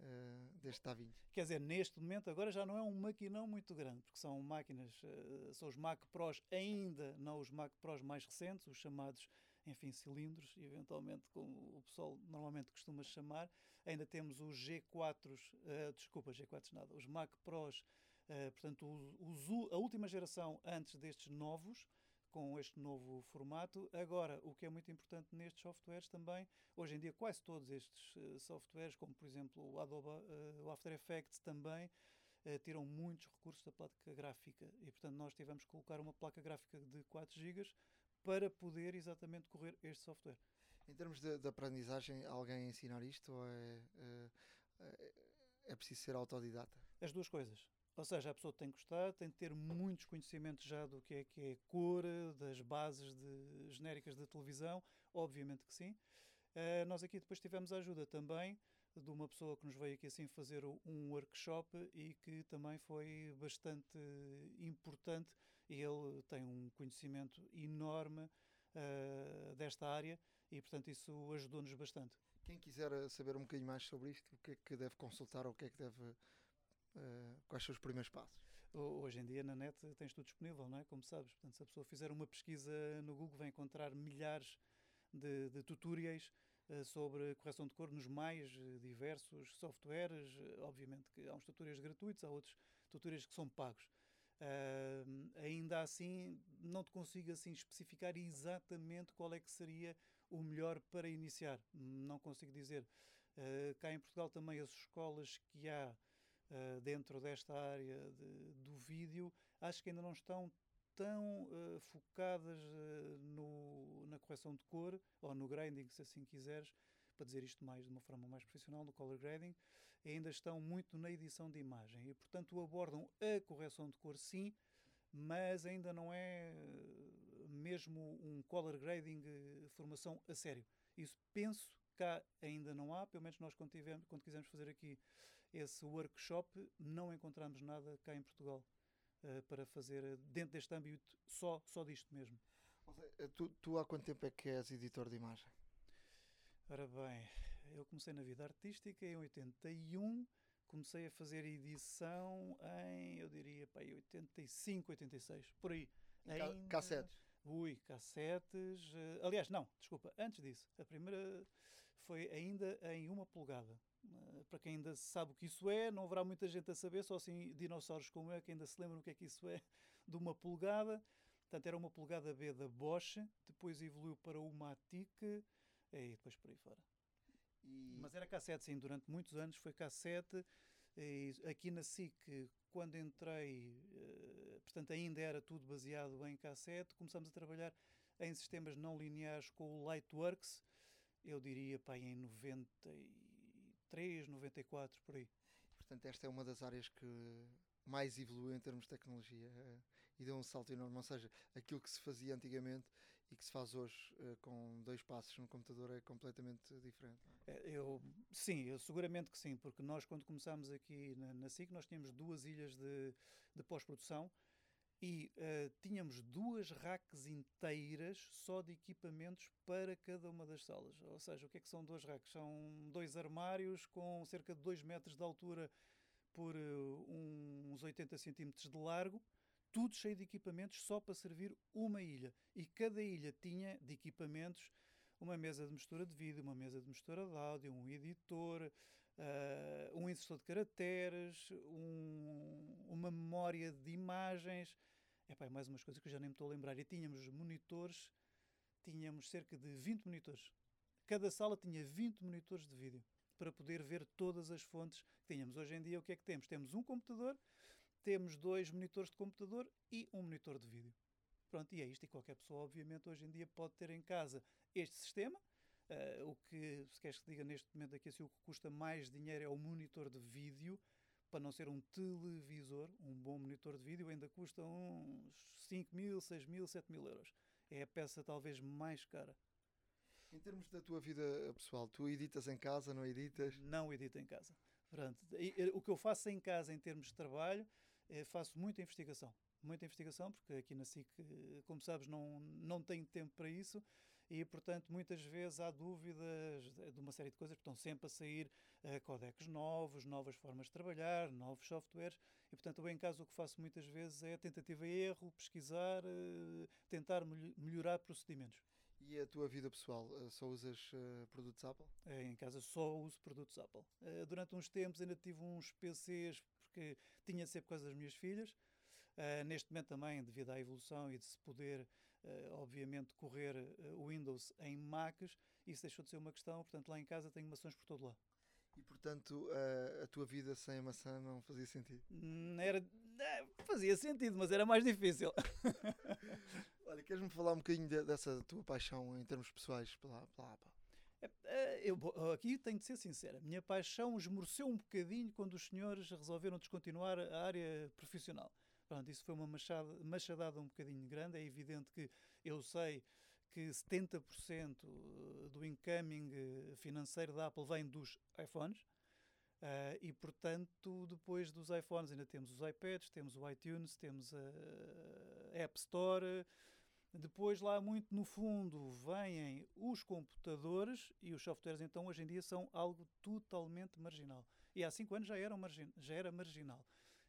uh, deste DaVinci? Quer dizer, neste momento agora já não é um maquinão muito grande, porque são máquinas, uh, são os Mac Pros ainda, não os Mac Pros mais recentes, os chamados, enfim, cilindros, eventualmente como o pessoal normalmente costuma chamar. Ainda temos os G4s, uh, desculpa, G4s nada, os Mac Pros, portanto, os, os, a última geração antes destes novos, com este novo formato. Agora, o que é muito importante nestes softwares também, hoje em dia quase todos estes uh, softwares, como por exemplo o Adobe, uh, o After Effects também, uh, tiram muitos recursos da placa gráfica e portanto nós tivemos que colocar uma placa gráfica de 4 GB para poder exatamente correr este software. Em termos de, de aprendizagem, alguém ensinar isto ou é, é, é preciso ser autodidata? As duas coisas. Ou seja, a pessoa tem que gostar, tem que ter muitos conhecimentos já do que é que é cor, das bases de, genéricas da televisão, obviamente que sim. Uh, nós aqui depois tivemos a ajuda também de uma pessoa que nos veio aqui assim fazer um workshop e que também foi bastante importante. Ele tem um conhecimento enorme uh, desta área e, portanto, isso ajudou-nos bastante. Quem quiser saber um bocadinho mais sobre isto, o que é que deve consultar ou o que é que deve Uh, quais são os primeiros passos? Hoje em dia na net tens tudo disponível, não é? Como sabes. Portanto, se a pessoa fizer uma pesquisa no Google, vai encontrar milhares de, de tutoriais uh, sobre correção de cor nos mais diversos softwares. obviamente que há uns tutoriais gratuitos, há outros tutoriais que são pagos. Uh, ainda assim, não te consigo assim especificar exatamente qual é que seria o melhor para iniciar. Não consigo dizer. cá em Portugal também as escolas que há uh, dentro desta área de, do vídeo, acho que ainda não estão tão uh, focadas uh, no, na correção de cor ou no grading, se assim quiseres, para dizer isto mais de uma forma mais profissional, no color grading, ainda estão muito na edição de imagem e, portanto, abordam a correção de cor, sim, mas ainda não é mesmo um color grading formação a sério. Isso penso cá ainda não há, pelo menos nós quando, tivemos, quando fazer aqui esse workshop, não encontramos nada cá em Portugal uh, para fazer eh, dentro deste âmbito só, só disto mesmo. Eh, tu, tu há quanto tempo é que és editor de imagem? Ora bem, eu comecei na vida artística em 81, comecei a fazer edição em, eu diria, pá, 85, 86, por aí. Ainda... Cassetes? Ui, cassetes. Aliás, não, desculpa, antes disso. A primeira foi ainda em uma polegada. Uh, para quem ainda sabe o que isso é, não haverá muita gente a saber, só assim dinossauros como eu que ainda se lembram o que é que isso é, de uma polegada. Portanto, era uma polegada B da Bosch, depois evoluiu para uma ATIC e depois por aí fora. E... Mas era cassete, sim, durante muitos anos foi cassete. E aqui na SIC, quando entrei, uh, portanto, ainda era tudo baseado em cassete, começamos a trabalhar em sistemas não lineares com o Lightworks, eu diria pá, em 93, 94, por aí. Portanto, esta é uma das áreas que mais evoluiu em termos de tecnologia uh, e deu um salto enorme. Ou seja, aquilo que se fazia antigamente e que se faz hoje uh, com dois passos no computador é completamente diferente. É? é, eu, sim, eu, seguramente que sim, porque nós, quando começámos aqui na, na SIC, nós tínhamos duas ilhas de, de pós-produção e uh, tínhamos duas racks inteiras só de equipamentos para cada uma das salas. Ou seja, o que é que são dois racks? São dois armários com cerca de 2 metros de altura por uh, uns 80 centímetros de largo, tudo cheio de equipamentos só para servir uma ilha. E cada ilha tinha de equipamentos uma mesa de mistura de vídeo, uma mesa de mistura de áudio, um editor, uh, um insertor de caracteres, um, uma memória de imagens. Epá, mais umas coisas que eu já nem me estou a lembrar. E tínhamos monitores, tínhamos cerca de 20 monitores. Cada sala tinha 20 monitores de vídeo para poder ver todas as fontes que tínhamos. Hoje em dia, o que é que temos? Temos um computador, temos dois monitores de computador e um monitor de vídeo. Pronto, e é isto. E qualquer pessoa, obviamente, hoje em dia pode ter em casa este sistema. Uh, o que, se queres que diga neste momento aqui, assim, o que custa mais dinheiro é o monitor de vídeo, para não ser um televisor, um bom monitor de vídeo, ainda custa uns 5 mil, 6 mil, 7 mil euros. É a peça talvez mais cara. Em termos da tua vida pessoal, tu editas em casa, não editas? Não edito em casa. Pronto. O que eu faço em casa em termos de trabalho, é, faço muita investigação. Muita investigação, porque aqui na SIC, como sabes, não, não tenho tempo para isso e, portanto, muitas vezes há dúvidas de uma série de coisas, estão sempre a sair uh, codecs novos, novas formas de trabalhar, novos softwares, e, portanto, eu em casa o que faço muitas vezes é tentativa e erro, pesquisar, uh, tentar melhorar procedimentos. E a tua vida pessoal, uh, só usas produtos Apple? em casa só uso produtos Apple. durante uns tempos ainda tive uns PCs, porque tinha de ser por causa das minhas filhas, Uh, neste momento também, devido à evolução e de se poder uh, obviamente, correr uh, Windows em Macs, isso deixou de ser uma questão. Portanto, lá em casa tenho maçãs por todo lado. E portanto, uh, a tua vida sem a maçã não fazia sentido? Hum, era, fazia sentido, mas era mais difícil. Olha, queres-me falar um bocadinho de, dessa tua paixão em termos pessoais pela, pela é, eu, aqui tenho de ser sincero, a minha paixão esmoreceu um bocadinho quando os senhores resolveram descontinuar a área profissional. Pronto, isso foi uma machada, machadada um bocadinho grande. É evidente que eu sei que 70% do incoming eh, financeiro da Apple vem dos iPhones. Uh, e portanto, depois dos iPhones, ainda temos os iPads, temos o iTunes, temos a App Store. Depois, lá muito no fundo, vêm os computadores e os softwares, então, hoje em dia, são algo totalmente marginal. E há cinco anos já, margin já era marginal.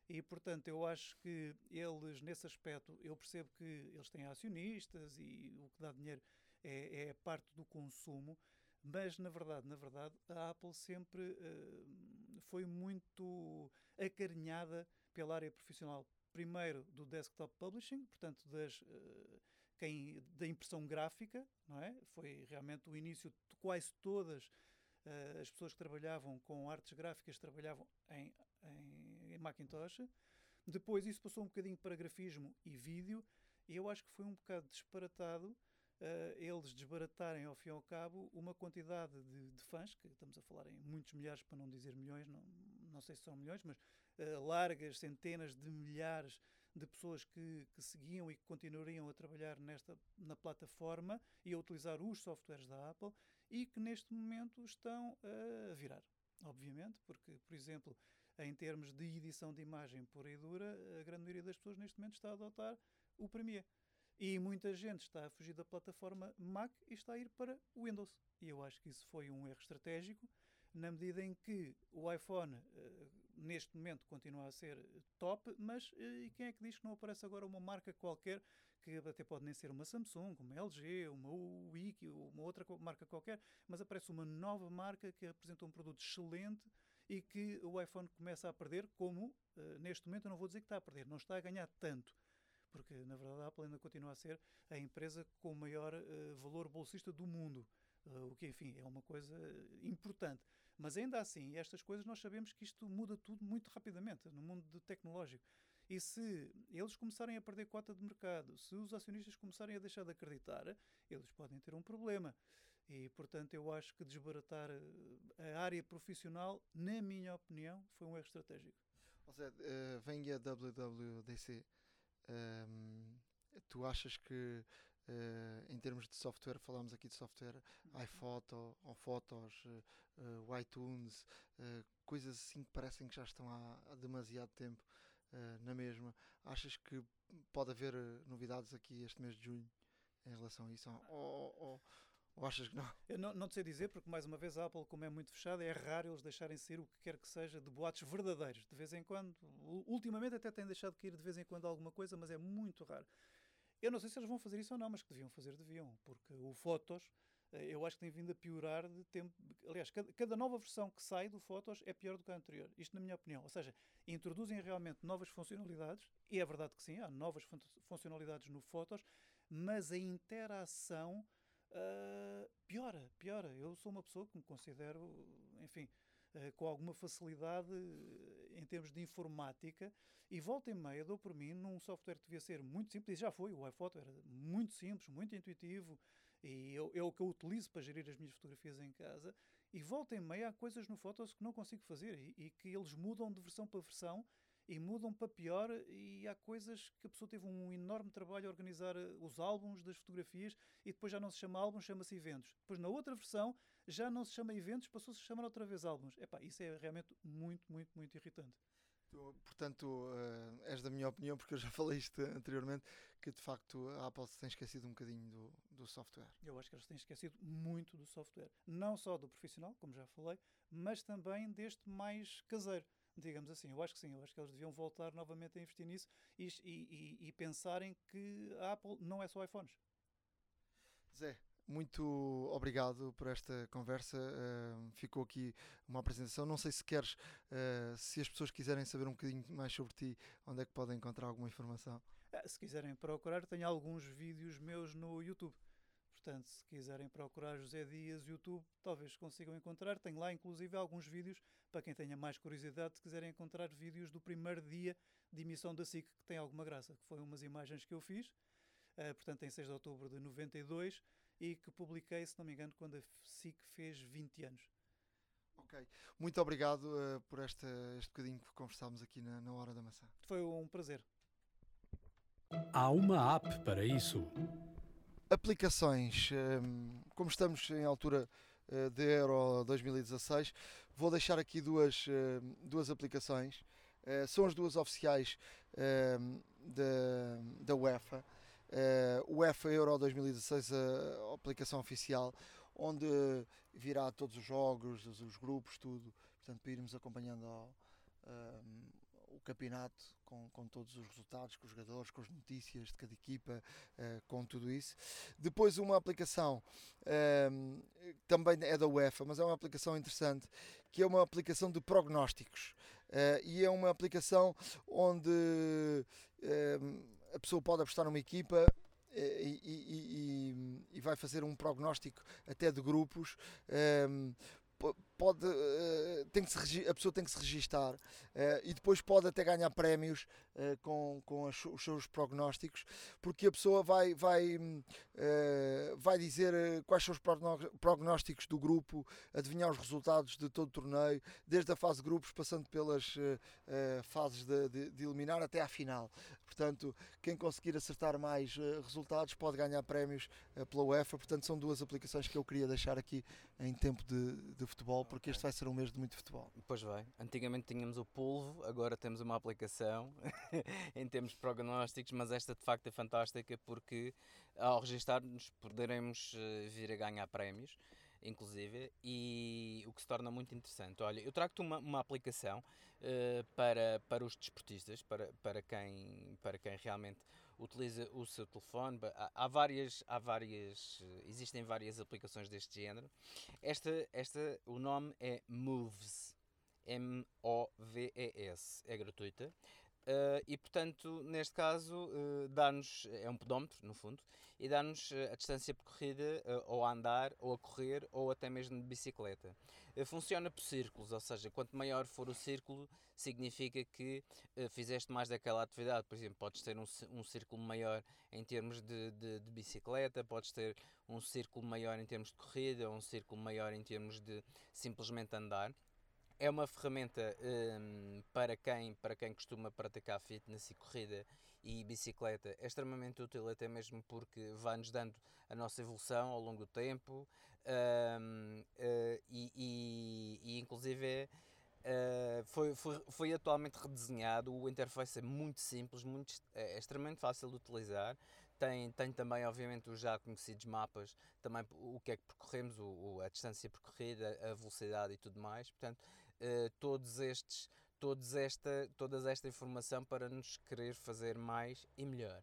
E, portanto, eu acho que eles, nesse aspecto, eu percebo que eles têm acionistas e o que dá dinheiro é, é parte do consumo, mas, na verdade, na verdade, a Apple sempre uh, foi muito acarinhada pela área profissional. Primeiro do desktop publishing, portanto, das, uh, quem, da impressão gráfica, não é? Foi realmente o início de quase todas uh, as pessoas que trabalhavam com artes gráficas trabalhavam em, em Macintosh. Depois isso passou um bocadinho para grafismo e vídeo, e eu acho que foi um bocado disparatado uh, eles desbaratarem ao fim e ao cabo uma quantidade de, de, fãs, que estamos a falar em muitos milhares, para não dizer milhões, não, não sei se são milhões, mas uh, largas centenas de milhares de pessoas que, que, seguiam e que continuariam a trabalhar nesta, na plataforma e a utilizar os softwares da Apple e que neste momento estão a virar, obviamente, porque, por exemplo, em termos de edição de imagem pura e dura, a grande maioria das pessoas neste momento está a adotar o Premiere. E muita gente está a fugir da plataforma Mac e está a ir para o Windows. E eu acho que isso foi um erro estratégico, na medida em que o iPhone, uh, neste momento, continua a ser top, mas uh, quem é que diz que não aparece agora uma marca qualquer, que até pode nem ser uma Samsung, uma LG, uma Wiki, uma outra marca qualquer, mas aparece uma nova marca que apresenta um produto excelente e que o iPhone começa a perder, como uh, neste momento eu não vou dizer que está a perder, não está a ganhar tanto, porque na verdade a Apple ainda continua a ser a empresa com o maior uh, valor bolsista do mundo. Uh, o que, enfim, é uma coisa importante. Mas ainda assim, estas coisas nós sabemos que isto muda tudo muito rapidamente no mundo tecnológico. E se eles começarem a perder cota de mercado, se os acionistas começarem a deixar de acreditar, eles podem ter um problema. E, portanto, eu acho que desbaratar eh, a área profissional, na minha opinião, foi um erro estratégico. Ou seja, uh, vem a WWDC. Um, ehm, tu achas que, uh, em termos de software, falámos aqui de software, uhum. iPhoto, ou Fotos, uh, o iTunes, coisas assim que parecem que já estão há, há demasiado tempo na mesma. Achas que pode haver novidades aqui este mês de junho em relação a isso? Ou, ou, ou achas que não? Eu não, não te sei dizer, porque mais uma vez a Apple, como é muito fechada, é raro eles deixarem sair o que quer que seja de boatos verdadeiros. De vez em quando, ultimamente até têm deixado cair de vez em quando alguma coisa, mas é muito raro. Eu não sei se eles vão fazer isso ou não, mas que deviam fazer, deviam, porque o Fotos eh, eu acho que tem vindo a piorar de tempo. Aliás, cada, cada, nova versão que sai do Fotos é pior do que a anterior. Isto, na minha opinião. Ou seja, introduzem realmente novas funcionalidades, e é verdade que sim, há novas fun funcionalidades no Fotos, mas a interação uh, piora, piora. Eu sou uma pessoa que me considero, enfim, uh, com alguma facilidade uh, em termos de informática e volta e meia dou por mim num software que devia ser muito simples, e já foi, o iPhoto era muito simples, muito intuitivo, e é o que eu utilizo para gerir as minhas fotografias em casa, e volta e meia há coisas no Photos que não consigo fazer e, e que eles mudam de versão para versão e mudam para pior e há coisas que a pessoa teve um enorme trabalho a organizar eh, os álbuns das fotografias e depois já não se chama álbum, chama-se eventos. Depois na outra versão já não se chama eventos, passou-se a chamar outra vez álbuns. Epá, isso é realmente muito, muito, muito irritante. Tu, portanto, uh, és da minha opinião, porque eu já falei isto anteriormente, que de facto a Apple se tem esquecido um bocadinho do, do software. Eu acho que eles têm esquecido muito do software. Não só do profissional, como já falei, mas também deste mais caseiro digamos assim. Eu acho que sim, eu acho que eles deviam voltar novamente a investir nisso e, e, e pensarem que a Apple não é só iPhones. Zé, muito obrigado por esta conversa. Uh, ficou aqui uma apresentação. Não sei se queres, uh, se as pessoas quiserem saber um bocadinho mais sobre ti, onde é que podem encontrar alguma informação? Uh, se quiserem procurar, tenho alguns vídeos meus no YouTube. Portanto, se quiserem procurar José Dias YouTube, talvez consigam encontrar. Tenho lá, inclusive, alguns vídeos para quem tenha mais curiosidade, se quiserem encontrar vídeos do primeiro dia de emissão da SIC, que tem alguma graça, que foi umas imagens que eu fiz, uh, portanto, em 6 de outubro de 92, e que publiquei, se não me engano, quando a SIC fez 20 anos. Ok. Muito obrigado uh, por esta, este bocadinho que conversámos aqui na, na Hora da Maçã. Foi um prazer. Há uma app para isso aplicações, hum, como estamos em altura eh, de Euro 2016, vou deixar aqui duas, hum, duas aplicações. Eh, são as duas oficiais hum, da, da UEFA. Eh, UEFA Euro 2016, a aplicação oficial, onde virá todos os jogos, os, grupos, tudo, portanto, para irmos acompanhando ao, o campeonato com, com todos os resultados, com os jogadores, com as notícias de cada equipa, uh, com tudo isso. Depois uma aplicação uh, também é da UEFA, mas é uma aplicação interessante, que é uma aplicação de prognósticos. Uh, e é uma aplicação onde ehm, a pessoa pode apostar numa equipa e, e, e, e, vai fazer um prognóstico até de grupos ehm, pode uh, tem que se a pessoa tem que se registar uh, e depois pode até ganhar prémios uh, com, com as, os seus prognósticos porque a pessoa vai vai vai dizer quais são os prognósticos do grupo adivinhar os resultados de todo o torneio desde a fase de grupos passando pelas fases de, de, de, eliminar até à final. Portanto quem conseguir acertar mais resultados pode ganhar prémios pela UEFA. Portanto são duas aplicações que eu queria deixar aqui em tempo de, de futebol porque este vai ser um mês de muito futebol. Pois vai. Antigamente tínhamos o polvo, agora temos uma aplicação em termos prognósticos, mas esta de facto é fantástica porque ao registar-nos poderemos eh, vir a ganhar prémios inclusive, e o que se torna muito interessante. Olha, eu trago-te uma, uma aplicação uh, para, para os desportistas, para, para, quem, para quem realmente utiliza o seu telefone. Há, várias, há várias, existem várias aplicações deste género. Esta, esta, o nome é Moves, M-O-V-E-S, é gratuita. Uh, e portanto, neste caso, uh, dá-nos, é um pedómetro no fundo, e dá-nos uh, a distância percorrida ou a andar, ou a correr, ou até mesmo de bicicleta. funciona por círculos, ou seja, quanto maior for o círculo, significa que fizeste mais daquela atividade. Por exemplo, podes ter um, um círculo maior em termos de, de, de, bicicleta, podes ter um círculo maior em termos de corrida, ou um círculo maior em termos de simplesmente andar é uma ferramenta um, para, quem, para quem costuma praticar fitness e corrida e bicicleta. É extremamente útil, até mesmo porque vai-nos dando a nossa evolução ao longo do tempo um, uh, e, e, e, inclusive, Uh, foi, foi, foi atualmente redesenhado. O interface é muito simples, muito, é, é extremamente fácil de utilizar. Tem, tem também, obviamente, os já conhecidos mapas, também o que é que percorremos, o a distância percorrida, a velocidade e tudo mais. Portanto, uh, todos estes, todos esta, toda esta informação para nos querer fazer mais e melhor.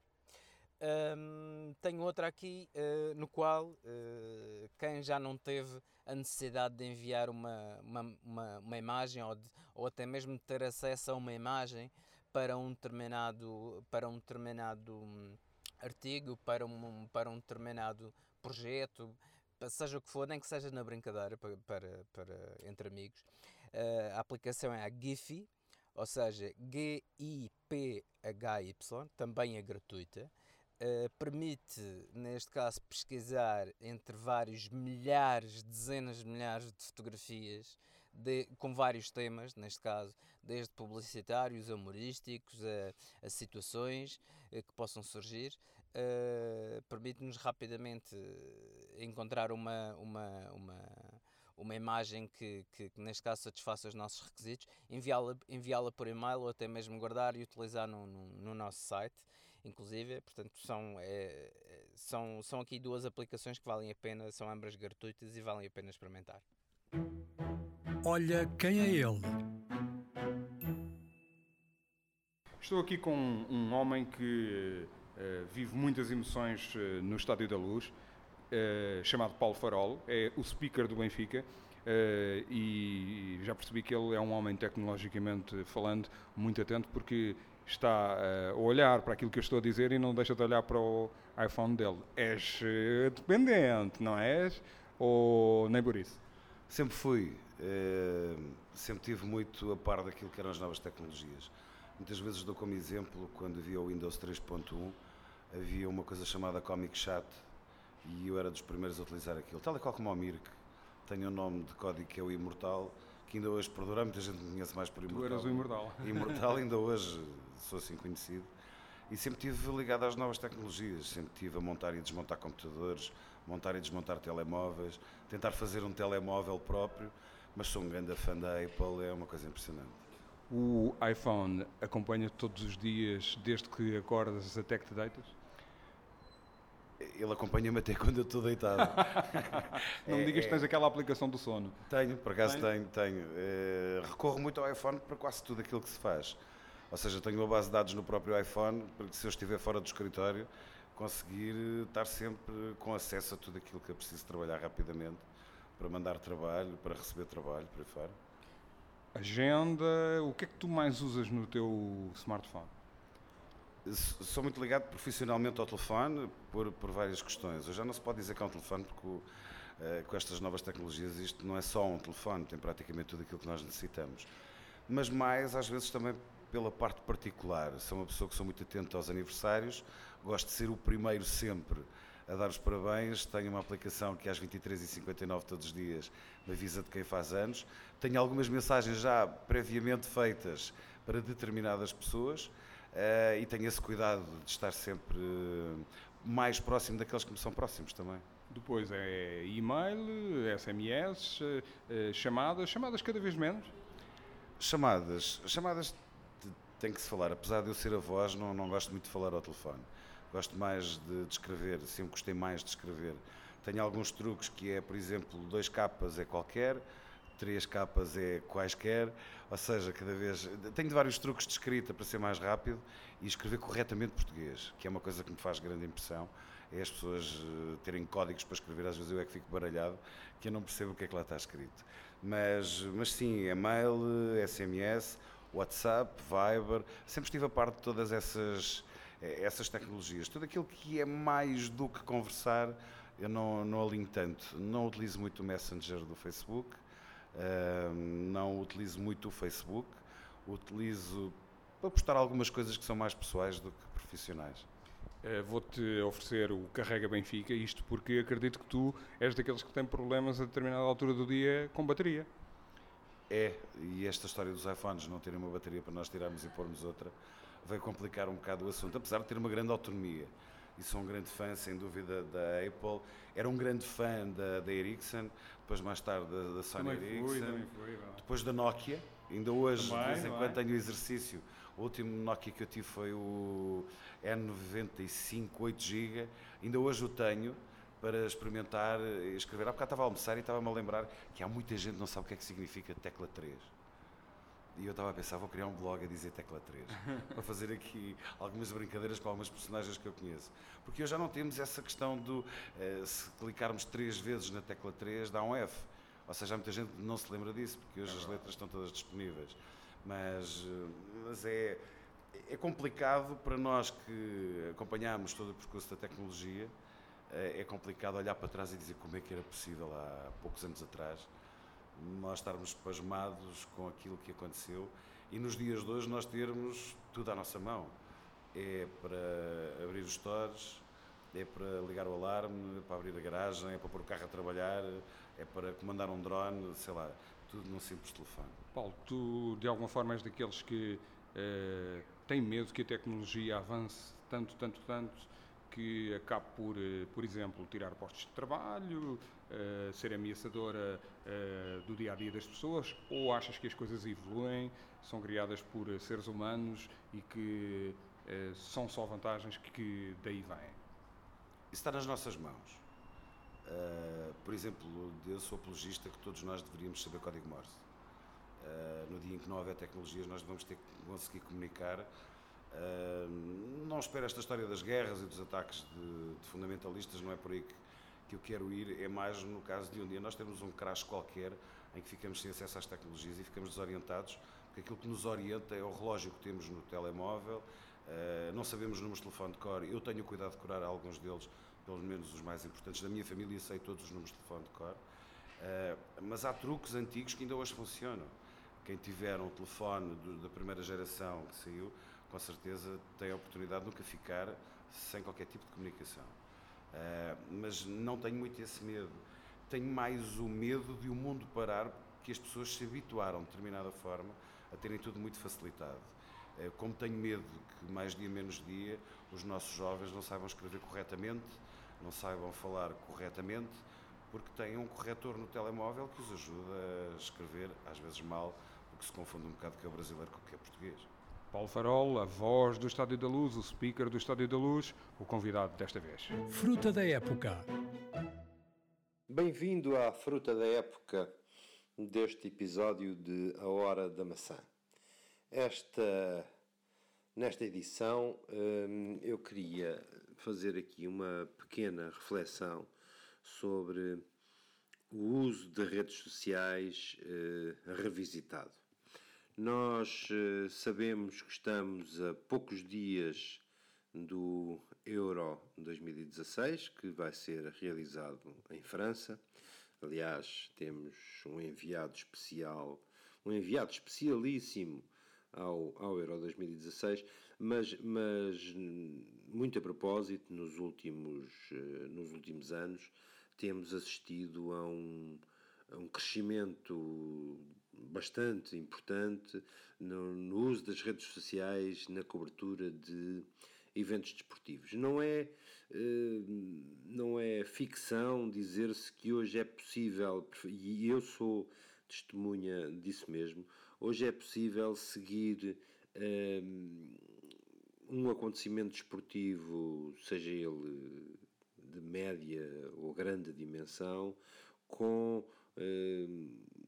Um, tenho outra aqui uh, no qual uh, quem já não teve a necessidade de enviar uma, uma, uma, uma imagem ou, de, ou até mesmo ter acesso a uma imagem para um determinado, para um determinado um, artigo, para um, para um determinado projeto, seja o que for, nem que seja na brincadeira para, para, para entre amigos. Uh, a aplicação é a Giphy, ou seja, G-I-P-H-Y, também é gratuita. Uh, permite, neste caso, pesquisar entre vários milhares, dezenas de milhares de fotografias de, com vários temas, neste caso, desde publicitários, humorísticos, a, a situações uh, que possam surgir. Uh, Permite-nos rapidamente encontrar uma, uma, uma, uma imagem que, que, que, neste caso, satisfaça os nossos requisitos, enviá-la enviá por e-mail ou até mesmo guardar e utilizar no, no, no nosso site inclusive, portanto são, é, são, são aqui duas aplicações que valem a pena, são ambas gratuitas e valem a pena experimentar. Olha quem é ele. Estou aqui com um homem que uh, vive muitas emoções uh, no Estádio da Luz, uh, chamado Paulo Farol, é o speaker do Benfica. e já percebi que ele é um homem tecnologicamente falando muito atento porque está eh, a olhar para aquilo que eu estou a dizer e não deixa de olhar para o iPhone dele. És eh, dependente, não és? Ou nem por isso? Sempre fui. Eh, sempre tive muito a par daquilo que eram as novas tecnologias. Muitas vezes dou como exemplo, quando havia o Windows 3.1, havia uma coisa chamada Comic Chat e eu era dos primeiros a utilizar aquilo. Tal e qual como o Mirk, tem um nome de código que é o Imortal, que ainda hoje perdura, muita gente me conhece mais por Imortal. Tu eras o Imortal. Imortal, ainda hoje sou assim conhecido. E sempre estive ligado às novas tecnologias, sempre estive a montar e desmontar computadores, montar e desmontar telemóveis, tentar fazer um telemóvel próprio, mas sou um grande fã da Apple, é uma coisa impressionante. O iPhone acompanha todos os dias, desde que acordas até que te deitas? Ele acompanha-me até quando eu estou deitado. Não me digas que tens é. aquela aplicação do sono. Tenho, por acaso tenho, tenho. tenho. É, recorro muito ao iPhone para quase tudo aquilo que se faz. Ou seja, tenho uma base de dados no próprio iPhone, para que se eu estiver fora do escritório, conseguir estar sempre com acesso a tudo aquilo que eu preciso trabalhar rapidamente, para mandar trabalho, para receber trabalho, por aí fora. Agenda, o que é que tu mais usas no teu smartphone? Sou muito ligado profissionalmente ao telefone por, por várias questões. Hoje já não se pode dizer que é um telefone porque uh, com estas novas tecnologias isto não é só um telefone, tem praticamente tudo aquilo que nós necessitamos. Mas mais, às vezes, também pela parte particular. Sou uma pessoa que sou muito atento aos aniversários, gosto de ser o primeiro sempre a dar os parabéns. Tenho uma aplicação que às 23h59 todos os dias me avisa de quem faz anos. Tenho algumas mensagens já previamente feitas para determinadas pessoas uh, e tenho esse cuidado de estar sempre mais próximo daqueles que me são próximos também. Depois é e-mail, SMS, eh, chamadas, chamadas cada vez menos? Chamadas, chamadas tem que se falar. Apesar de eu ser a voz, não, não gosto muito de falar ao telefone. Gosto mais de, de escrever, sempre gostei mais de escrever. Tenho alguns truques que é, por exemplo, dois capas é qualquer, três capas é quaisquer, ou seja, cada vez. Tenho vários truques de escrita para ser mais rápido e escrever corretamente português, que é uma coisa que me faz grande impressão. É as pessoas eh, terem códigos para escrever, às vezes eu é que fico baralhado, que eu não percebo o que é que lá está escrito. Mas, mas sim, e-mail, SMS, WhatsApp, Viber, sempre estive a par de todas essas, eh, essas tecnologias. Tudo aquilo que é mais do que conversar, eu não, não alinho tanto. Não utilizo muito o Messenger do Facebook, uh, não utilizo muito o Facebook, utilizo para postar algumas coisas que são mais pessoais do que profissionais. Uh, Vou-te oferecer o Carrega Benfica, isto porque acredito que tu és daqueles que têm problemas a determinada altura do dia com bateria. É, e esta história dos iPhones não terem uma bateria para nós tirarmos e pormos outra, veio complicar um bocado o assunto, apesar de ter uma grande autonomia. E sou um grande fã, sem dúvida, da Apple. Era um grande fã da, da Ericsson, depois mais tarde da, da Sony também Ericsson. Fui, também fui, depois da Nokia. Ainda hoje, Também, de vez em não quando, é? tenho exercício. O último Nokia que eu tive foi o N95 8 GB. Ainda hoje o tenho para experimentar e escrever. Há bocado estava a almoçar e estava-me a lembrar que há muita gente que não sabe o que é que significa tecla 3. E eu estava a pensar, vou criar um blog a dizer tecla 3, para fazer aqui algumas brincadeiras com algumas personagens que eu conheço. Porque hoje já não temos essa questão do, eh, se clicarmos três vezes na tecla 3, dá um F. Ou seja, há muita gente que não se lembra disso, porque hoje as letras estão todas disponíveis. Mas, eh, mas é, é complicado para nós que acompanhamos todo o percurso da tecnologia, eh, é complicado olhar para trás e dizer como é que era possível há poucos anos atrás nós estarmos pasmados com aquilo que aconteceu e nos dias de hoje nós termos tudo à nossa mão. É para abrir os stores, é para ligar o alarme, é para abrir a garagem, é para pôr o carro a trabalhar, é para comandar um drone, sei lá, tudo num simples telefone. Paulo, tu de alguma forma és daqueles que eh, têm medo que a tecnologia avance tanto, tanto, tanto, que acabe por, eh, por exemplo, tirar postos de trabalho, eh, ser ameaçadora eh, do dia a dia das pessoas, ou achas que as coisas evoluem, são criadas por seres humanos e que são só vantagens que, que daí vêm? Isso está nas nossas mãos. Por exemplo, eu sou apologista que todos nós deveríamos saber código Morse. No dia em que não houver tecnologias, nós vamos ter que conseguir comunicar. Uh, não espero esta história das guerras e dos ataques de, de fundamentalistas, não é por aí que, que eu quero ir. É mais no caso de um dia nós temos um crash qualquer em que ficamos sem acesso às tecnologias e ficamos desorientados, porque aquilo que nos orienta é o relógio que temos no telemóvel. não sabemos números de telefone de cor. Eu tenho cuidado de decorar alguns deles pelo menos os mais importantes da minha família, sei todos os números de telefone de cor. Uh, mas há truques antigos que ainda hoje funcionam. Quem tiver um telefone da primeira geração que saiu, com certeza tem a oportunidade de nunca ficar sem qualquer tipo de comunicação. Uh, mas não tenho muito esse medo. Tenho mais o medo de o mundo parar, porque as pessoas se habituaram de determinada forma a terem tudo muito facilitado. Uh, como tenho medo que mais dia menos dia os nossos jovens não saibam escrever corretamente, não saibam falar corretamente, porque têm um corretor no telemóvel que os ajuda a escrever, às vezes mal, porque se confunde um bocado que é o brasileiro com o que é português. Paulo Farol, a voz do Estádio da Luz, o speaker do Estádio da Luz, o convidado desta vez. Fruta da época. Bem-vindo à Fruta da Época deste episódio de A Hora da Maçã. Esta, nesta edição hum, eu queria fazer aqui uma pequena reflexão sobre o uso de redes sociais eh, revisitado. Nós eh, sabemos que estamos a poucos dias do Euro 2016, que vai ser realizado em França. Aliás, temos um enviado especial, um enviado especialíssimo ao, ao Euro 2016, mas, mas muito a propósito, nos últimos, nos últimos anos, temos assistido a um, a um crescimento bastante importante no, no, uso das redes sociais na cobertura de eventos desportivos. Não é, não é ficção dizer-se que hoje é possível, e eu sou testemunha disso mesmo, hoje é possível seguir um acontecimento desportivo, seja ele de média ou grande dimensão, com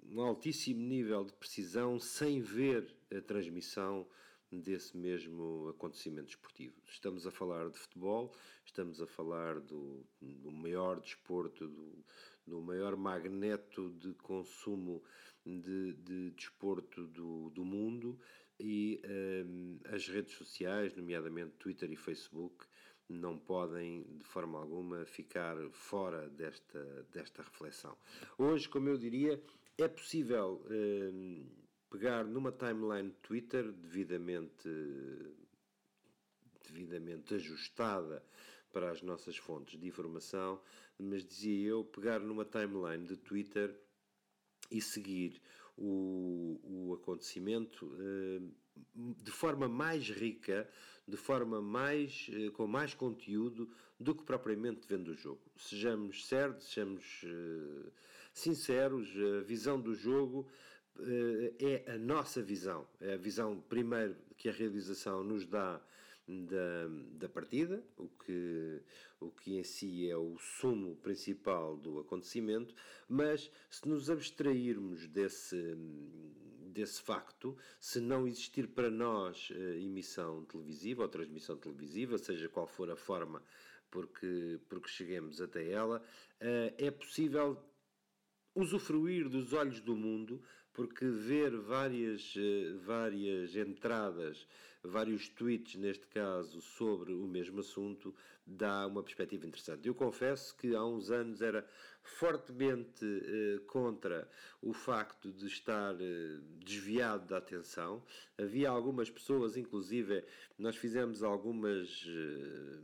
um altíssimo nível de precisão, sem ver a transmissão desse mesmo acontecimento desportivo. Estamos a falar de futebol, estamos a falar do, do maior desporto, do, do, maior magneto de consumo de, de desporto do, do mundo e um, as redes sociais, nomeadamente Twitter e Facebook, não podem de forma alguma ficar fora desta, desta reflexão. Hoje, como eu diria, é possível um, pegar numa timeline Twitter devidamente, devidamente ajustada para as nossas fontes de informação, mas dizia eu, pegar numa timeline de Twitter e seguir o, o acontecimento de forma mais rica, de forma mais com mais conteúdo do que propriamente vendo o jogo. Sejamos certos, sejamos sinceros, a visão do jogo é a nossa visão, é a visão primeiro que a realização nos dá da, da partida, o que, o que em si é o sumo principal do acontecimento, mas se nos abstrairmos desse, desse facto, se não existir para nós eh, emissão televisiva ou transmissão televisiva, seja qual for a forma porque, porque cheguemos até ela, eh, é possível usufruir dos olhos do mundo, porque ver várias, eh, várias entradas vários tweets, neste caso, sobre o mesmo assunto, dá uma perspectiva interessante. Eu confesso que há uns anos era fortemente eh, contra o facto de estar eh, desviado da atenção. Havia algumas pessoas, inclusive, nós fizemos algumas eh,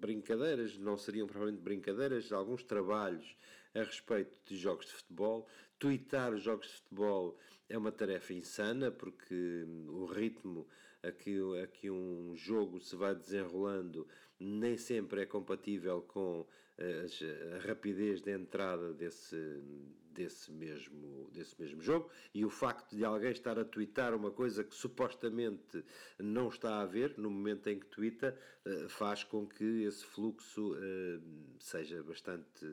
brincadeiras, não seriam provavelmente brincadeiras, alguns trabalhos a respeito de jogos de futebol. Tweetar jogos de futebol é uma tarefa insana porque o ritmo a que, a que um jogo se vai desenrolando nem sempre é compatível com a, a rapidez de entrada desse, desse, mesmo, desse mesmo jogo e o facto de alguém estar a twittar uma coisa que supostamente não está a ver no momento em que twita eh, faz com que esse fluxo eh, seja bastante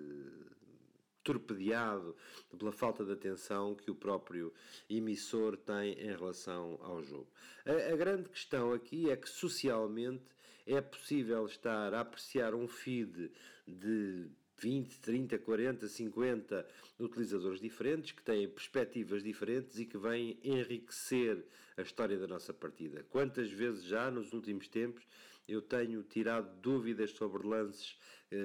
torpedeado pela falta de atenção que o próprio emissor tem em relação ao jogo. A, a, grande questão aqui é que socialmente é possível estar a apreciar um feed de 20, 30, 40, 50 utilizadores diferentes que têm perspectivas diferentes e que vêm enriquecer a história da nossa partida. Quantas vezes já nos últimos tempos eu tenho tirado dúvidas sobre lances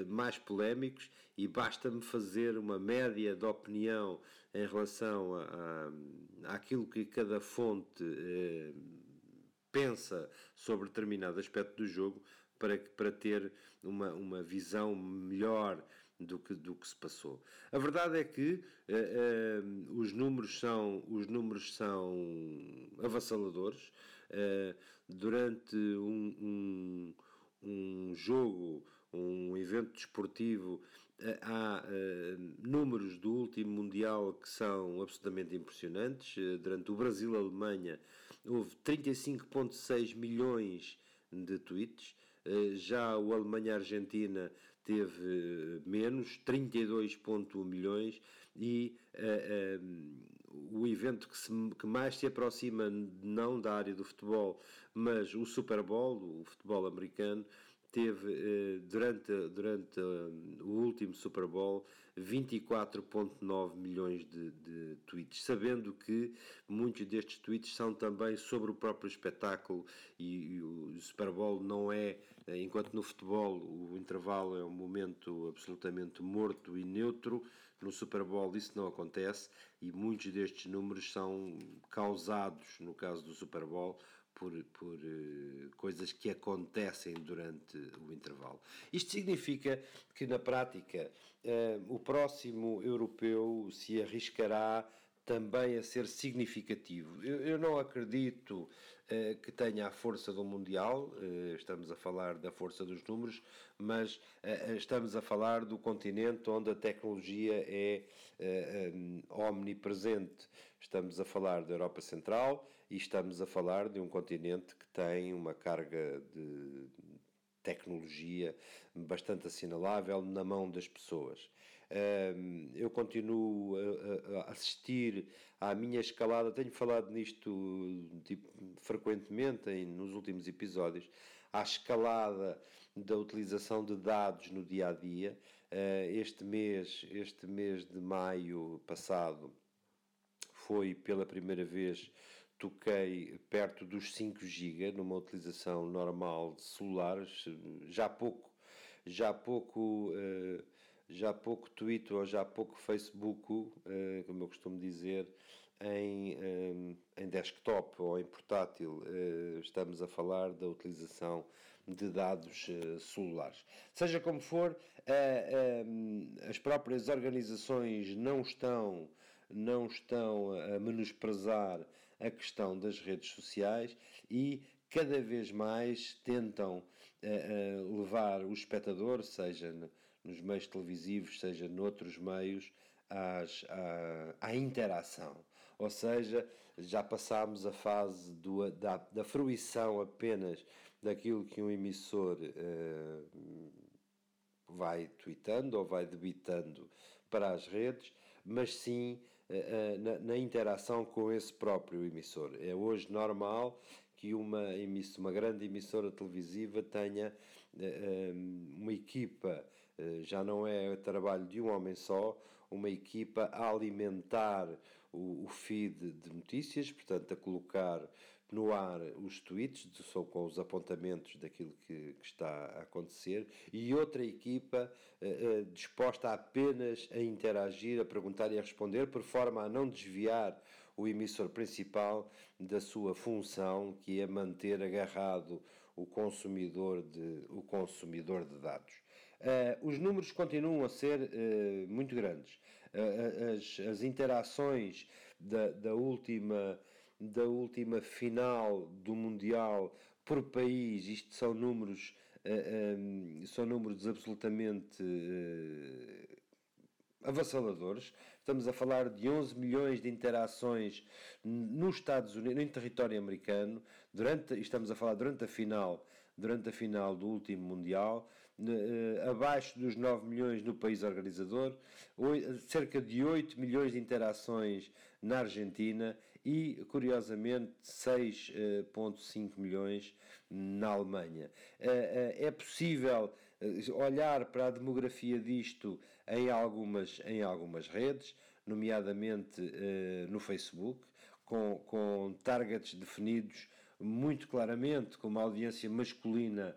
mais polémicos e basta-me fazer uma média de opinião em relação a, a, àquilo que cada fonte eh, pensa sobre determinado aspecto do jogo para, para ter uma, uma visão melhor do que, do que se passou. A verdade é que eh, eh, os, números são, os números são avassaladores. Eh, durante um, um, um jogo, um evento desportivo, eh, há uh, números do último Mundial que são absolutamente impressionantes. Uh, durante o Brasil-Alemanha houve 35,6 milhões de tweets. Uh, já o Alemanha-Argentina teve menos, 32,1 milhões. E o evento que, se, que mais se aproxima, não da área do futebol, mas o Super Bowl, o futebol americano, teve eh, durante, durante eh, o último Super Bowl 24,9 milhões de, de, tweets, sabendo que muitos destes tweets são também sobre o próprio espetáculo e, e, o Super Bowl não é, eh, enquanto no futebol o intervalo é um momento absolutamente morto e neutro, no Super Bowl isso não acontece e muitos destes números são causados, no caso do Super Bowl, por, por uh, coisas que acontecem durante o intervalo. Isto significa que, na prática, uh, o próximo europeu se arriscará também a ser significativo. Eu, eu não acredito uh, que tenha a força do Mundial, uh, estamos a falar da força dos números, mas uh, estamos a falar do continente onde a tecnologia é um, omnipresente. Estamos a falar da Europa Central e estamos a falar de um continente que tem uma carga de tecnologia bastante assinalável na mão das pessoas. Eu continuo a assistir à minha escalada, tenho falado nisto tipo, frequentemente em, nos últimos episódios, à escalada da utilização de dados no dia a dia. Ah, este mês, este mês de maio passado, foi pela primeira vez toquei perto dos 5 GB numa utilização normal de celulares, já pouco, já pouco, uh, já pouco Twitter ou já pouco Facebook, uh, como eu costumo dizer, em, eh, em desktop ou em portátil, estamos a falar da utilização de dados celulares. Seja como for, as próprias organizações não estão, não estão a menosprezar a questão das redes sociais e cada vez mais tentam uh, uh, levar o espectador, seja no, nos meios televisivos, seja noutros meios, às, à, à interação. ou seja, já passámos a fase do, da, da fruição apenas daquilo que um emissor uh, vai tweetando ou vai debitando para as redes, mas sim na, na, interação com esse próprio emissor. É hoje normal que uma, uma grande emissora televisiva tenha uh, uma equipa, já não é trabalho de um homem só, uma equipa a alimentar o, o feed de notícias, portanto, a colocar no ar os tweets, são com os apontamentos daquilo que, que, está a acontecer, e outra equipa uh, uh, disposta apenas a interagir, a perguntar e a responder, por forma a não desviar o emissor principal da sua função, que é manter agarrado o consumidor de, o consumidor de dados. Uh, os números continuam a ser muito grandes. As, as interações da, da última da última final do Mundial por país, isto são números, uh, eh, um, eh, são números absolutamente uh, avassaladores. Estamos a falar de 11 milhões de interações nos Estados Unidos, em território americano, durante, estamos a falar durante a final, durante a final do último Mundial, uh, abaixo dos 9 milhões no país organizador, cerca de 8 milhões de interações na Argentina e, curiosamente, 6,5 eh, milhões na Alemanha. Eh, eh, é possível olhar para a demografia disto em algumas, em algumas redes, nomeadamente no Facebook, com, com targets definidos muito claramente, com uma audiência masculina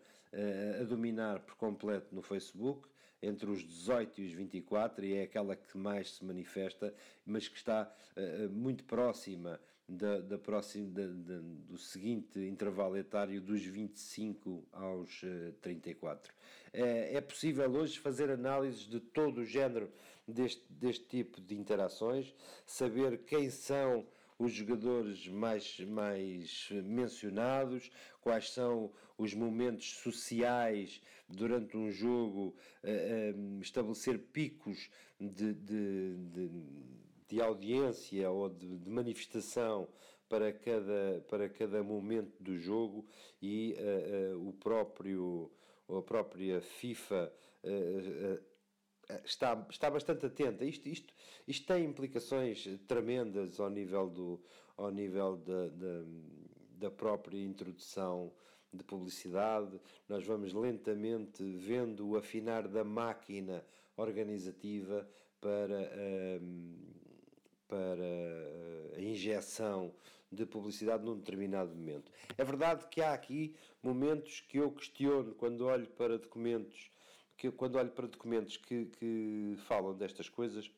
a dominar por completo no Facebook, entre os 18 e os 24, e é aquela que mais se manifesta, mas que está uh, muito próxima da, da próxima, da, da, do seguinte intervalo etário dos 25 aos uh, 34. É, é possível hoje fazer análises de todo o género deste, deste tipo de interações, saber quem são os jogadores mais, mais mencionados, quais são os momentos sociais durante um jogo, uh, estabelecer picos de, de, de, de audiência ou de, de, manifestação para cada, para cada momento do jogo e uh, uh, o próprio, a própria FIFA está, está bastante atenta. Isto, isto, isto tem implicações tremendas ao nível, do, ao nível da, da, da própria introdução de publicidade. Nós vamos lentamente vendo o afinar da máquina organizativa para, hum, para a injeção de publicidade num determinado momento. É verdade que há aqui momentos que eu questiono quando olho para documentos que quando olho para documentos que, que falam destas coisas,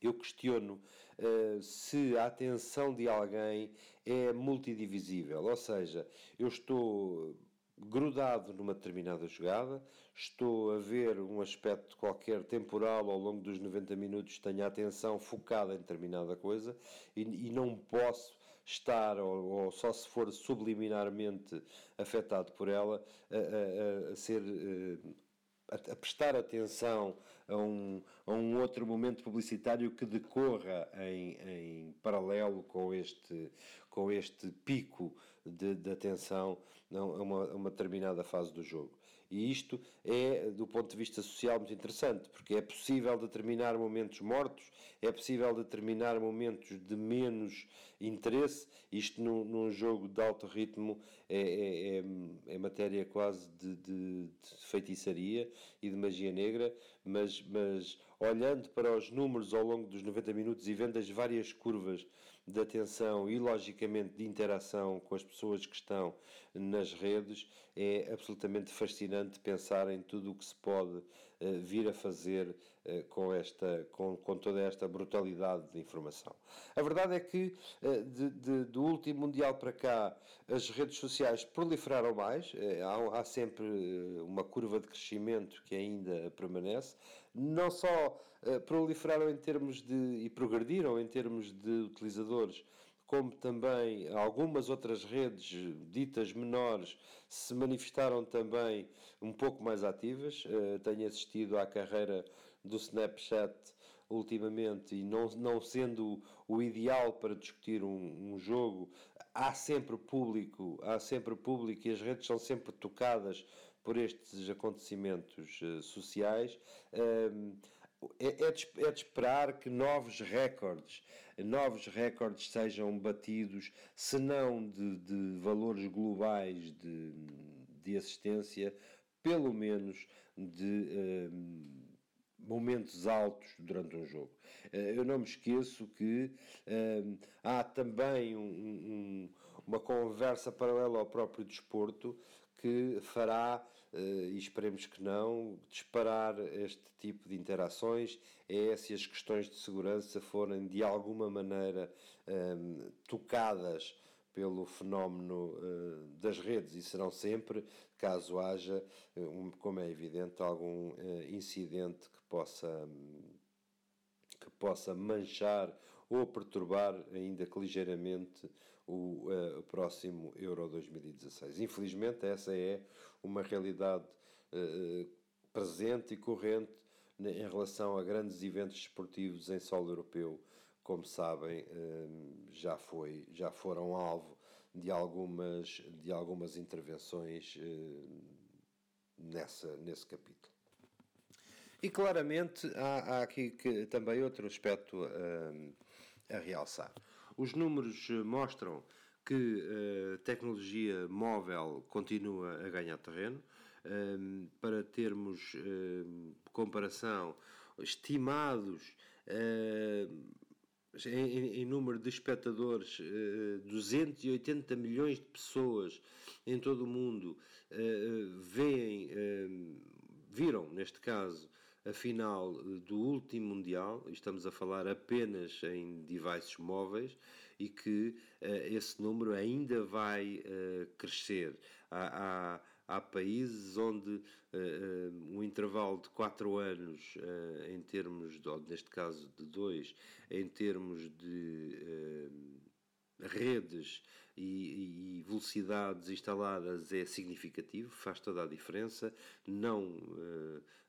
eu questiono uh, se a atenção de alguém é multidivisível, ou seja, eu estou grudado numa determinada jogada, estou a ver um aspecto qualquer temporal ao longo dos 90 minutos, tenho a atenção focada em determinada coisa e, e não posso estar, ou, ou, só se for subliminarmente afetado por ela, a, a, a ser uh, a, prestar atenção a um, a um outro momento publicitário que decorra em, em paralelo com este, com este pico de, de atenção a uma, a uma determinada fase do jogo. E isto é, do ponto de vista social, muito interessante, porque é possível determinar momentos mortos, é possível determinar momentos de menos interesse. Isto num, num jogo de alto ritmo é, é, é, é matéria quase de, de, de, feitiçaria e de magia negra, mas, mas olhando para os números ao longo dos 90 minutos e vendo as várias curvas de atenção e, logicamente, de interação com as pessoas que estão nas redes, é absolutamente fascinante pensar em tudo o que se pode uh, vir a fazer uh, com, esta, com, com toda esta brutalidade de informação. A verdade é que, uh, de, de, do último Mundial para cá, as redes sociais proliferaram mais, há, há sempre uma curva de crescimento que ainda permanece, não só proliferaram em termos de. e progrediram em termos de utilizadores como também algumas outras redes ditas menores se manifestaram também um pouco mais ativas. Uh, tenho assistido à carreira do Snapchat ultimamente e não, não sendo o ideal para discutir um, um, jogo, há sempre público, há sempre público e as redes são sempre tocadas por estes acontecimentos uh, sociais. Uh, é, é, de, é de esperar que novos recordes, novos recordes sejam batidos, se não de, de valores globais de, de assistência, pelo menos de uh, momentos altos durante um jogo. Uh, eu não me esqueço que uh, há também um, um, uma conversa paralela ao próprio desporto que fará, e esperemos que não, disparar este tipo de interações é se as questões de segurança forem de alguma maneira tocadas pelo fenómeno uh, das redes e serão sempre, caso haja, um, como é evidente, algum uh, incidente possa, que possa manchar ou perturbar, ainda que ligeiramente, o próximo Euro 2016. Infelizmente, essa é uma realidade presente e corrente em relação a grandes eventos esportivos em solo europeu como sabem, hum, já, foi, já foram alvo de algumas, de algumas intervenções nessa, nesse capítulo. E claramente há, há aqui que, também outro aspecto hum, a realçar. Os números mostram que a tecnologia móvel continua a ganhar terreno. para termos comparação, estimados em, em, número de espectadores, 280 eh, milhões de pessoas em todo o mundo eh, veem, eh, viram, neste caso, a final do último Mundial, estamos a falar apenas em devices móveis, e que esse número ainda vai crescer. Há, há há países onde uh, uh, um intervalo de 4 anos, uh, em termos, de, ou neste caso de 2, em termos de redes e, e, velocidades instaladas é significativo, faz toda a diferença. Não,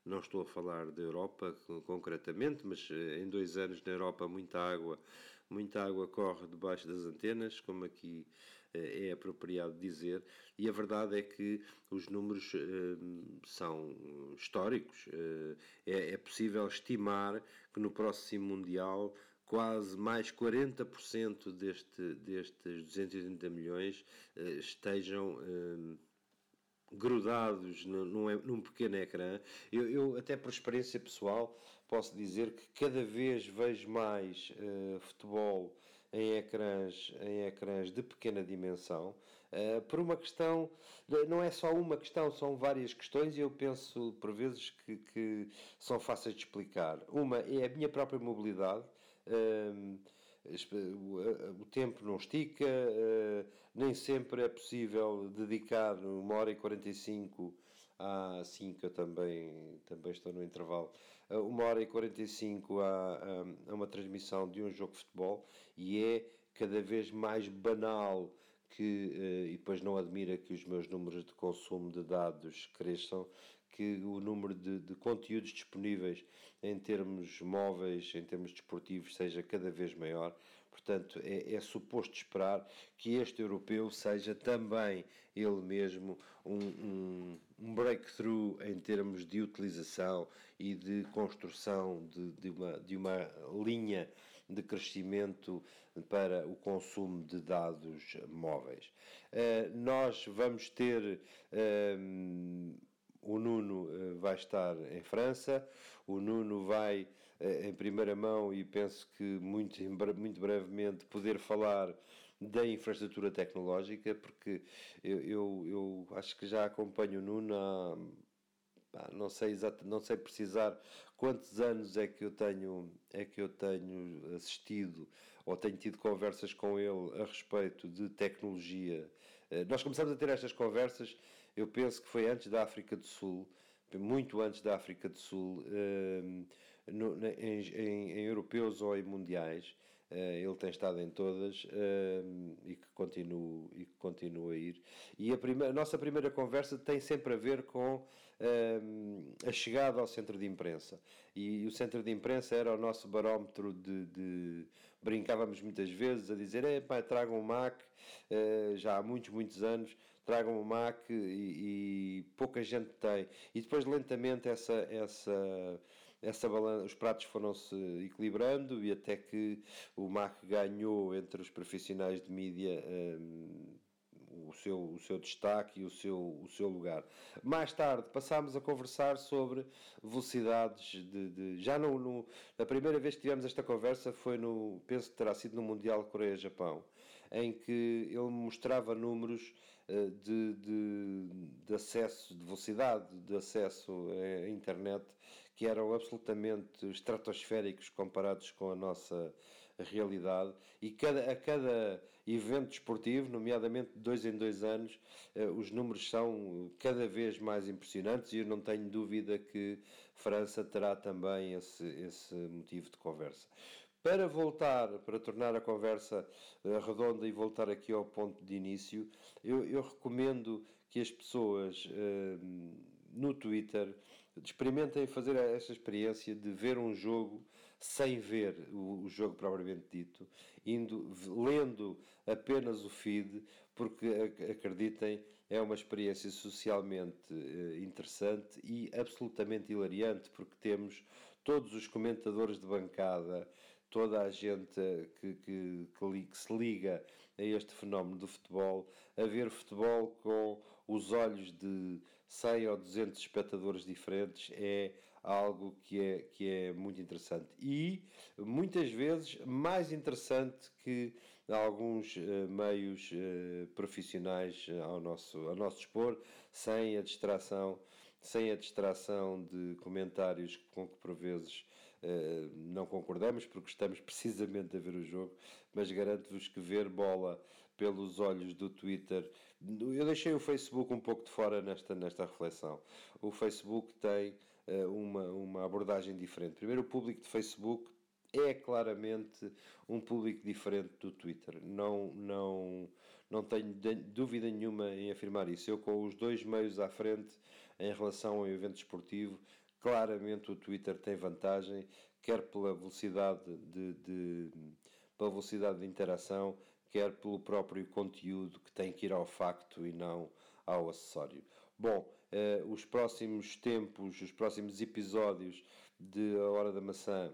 não estou a falar da Europa concretamente, mas em dois anos na Europa muita água, muita água corre debaixo das antenas, como aqui eh, é apropriado dizer, e a verdade é que os números eh, são históricos. Eh, é, é possível estimar que no próximo Mundial quase mais 40% deste, destes 280 milhões estejam grudados num, num pequeno ecrã. Eu, eu, até por experiência pessoal, posso dizer que cada vez vejo mais uh, futebol em ecrãs, em ecrãs de pequena dimensão, uh, por uma questão, não é só uma questão, são várias questões e eu penso por vezes que, que são fáceis de explicar. Uma é a minha própria mobilidade. O tempo não estica, nem sempre é possível dedicar uma hora e 45 a 5, eu também, também estou no intervalo, uma hora e 45 a, a, a uma transmissão de um jogo de futebol e é cada vez mais banal que, eh, e depois não admira que os meus números de consumo de dados cresçam, que o número de, de, conteúdos disponíveis em termos móveis, em termos desportivos, seja cada vez maior. Portanto, é, é suposto esperar que este europeu seja também ele mesmo um, um, um breakthrough em termos de utilização e de construção de, de, uma, de uma linha de crescimento para o consumo de dados móveis. Uh, nós vamos ter. Uh, o Nuno uh, vai estar em França, o Nuno vai em primeira mão e penso que muito, muito brevemente poder falar da infraestrutura tecnológica, porque eu, eu, eu acho que já acompanho o Nuno há não sei exato, não sei precisar quantos anos é que eu tenho é que eu tenho assistido ou tenho tido conversas com ele a respeito de tecnologia. Eh, nós começamos a ter estas conversas, eu penso que foi antes da África do Sul, muito antes da África do Sul, eh, em, europeus ou em mundiais. Eh, ele tem estado em todas e que continua e que continua a ir. E a, primeira, a nossa primeira conversa tem sempre a ver com a chegada ao centro de imprensa. E, o centro de imprensa era o nosso barómetro de, de brincávamos muitas vezes a dizer, é pá, tragam o Mac, uh, já há muitos, muitos anos, tragam o Mac e, e, pouca gente tem. E depois lentamente essa, essa, essa balança, os pratos foram-se equilibrando e até que o Mac ganhou entre os profissionais de mídia um, o seu, o seu destaque e o seu, o seu lugar. Mais tarde passámos a conversar sobre velocidades de. de já no, no, a primeira vez que tivemos esta conversa foi no. penso que terá sido no Mundial Coreia-Japão, em que ele mostrava números eh, de, de, de, acesso, de velocidade de acesso à internet que eram absolutamente estratosféricos comparados com a nossa realidade e cada, a cada evento desportivo, nomeadamente de dois em dois anos, eh, os números são cada vez mais impressionantes e eu não tenho dúvida que França terá também esse, esse motivo de conversa. Para voltar, para tornar a conversa eh, redonda e voltar aqui ao ponto de início, eu, eu recomendo que as pessoas eh, no Twitter experimentem fazer essa experiência de ver um jogo sem ver o, o jogo propriamente dito, indo lendo apenas o feed, porque acreditem, é uma experiência socialmente eh, interessante e absolutamente hilariante, porque temos todos os comentadores de bancada, toda a gente que, que, que, se liga a este fenómeno do futebol, a ver futebol com os olhos de 100 ou 200 espectadores diferentes é algo que é, que é muito interessante. E muitas vezes mais interessante que alguns uh, meios uh, profissionais ao nosso, ao nosso dispor, sem a distração, sem a distração de comentários com que por vezes uh, não concordamos, porque estamos precisamente a ver o jogo, mas garanto-vos que ver bola pelos olhos do Twitter. Eu deixei o Facebook um pouco de fora nesta, nesta reflexão. O Facebook tem uh, uma, uma abordagem diferente. Primeiro, o público de Facebook é claramente um público diferente do Twitter. Não, não, não tenho dúvida nenhuma em afirmar isso. Eu, com os dois meios à frente em relação ao evento esportivo, claramente o Twitter tem vantagem, quer pela velocidade de, de pela velocidade de interação, quer pelo próprio conteúdo que tem que ir ao facto e não ao acessório. Bom, eh, os próximos tempos, os próximos episódios de A Hora da Maçã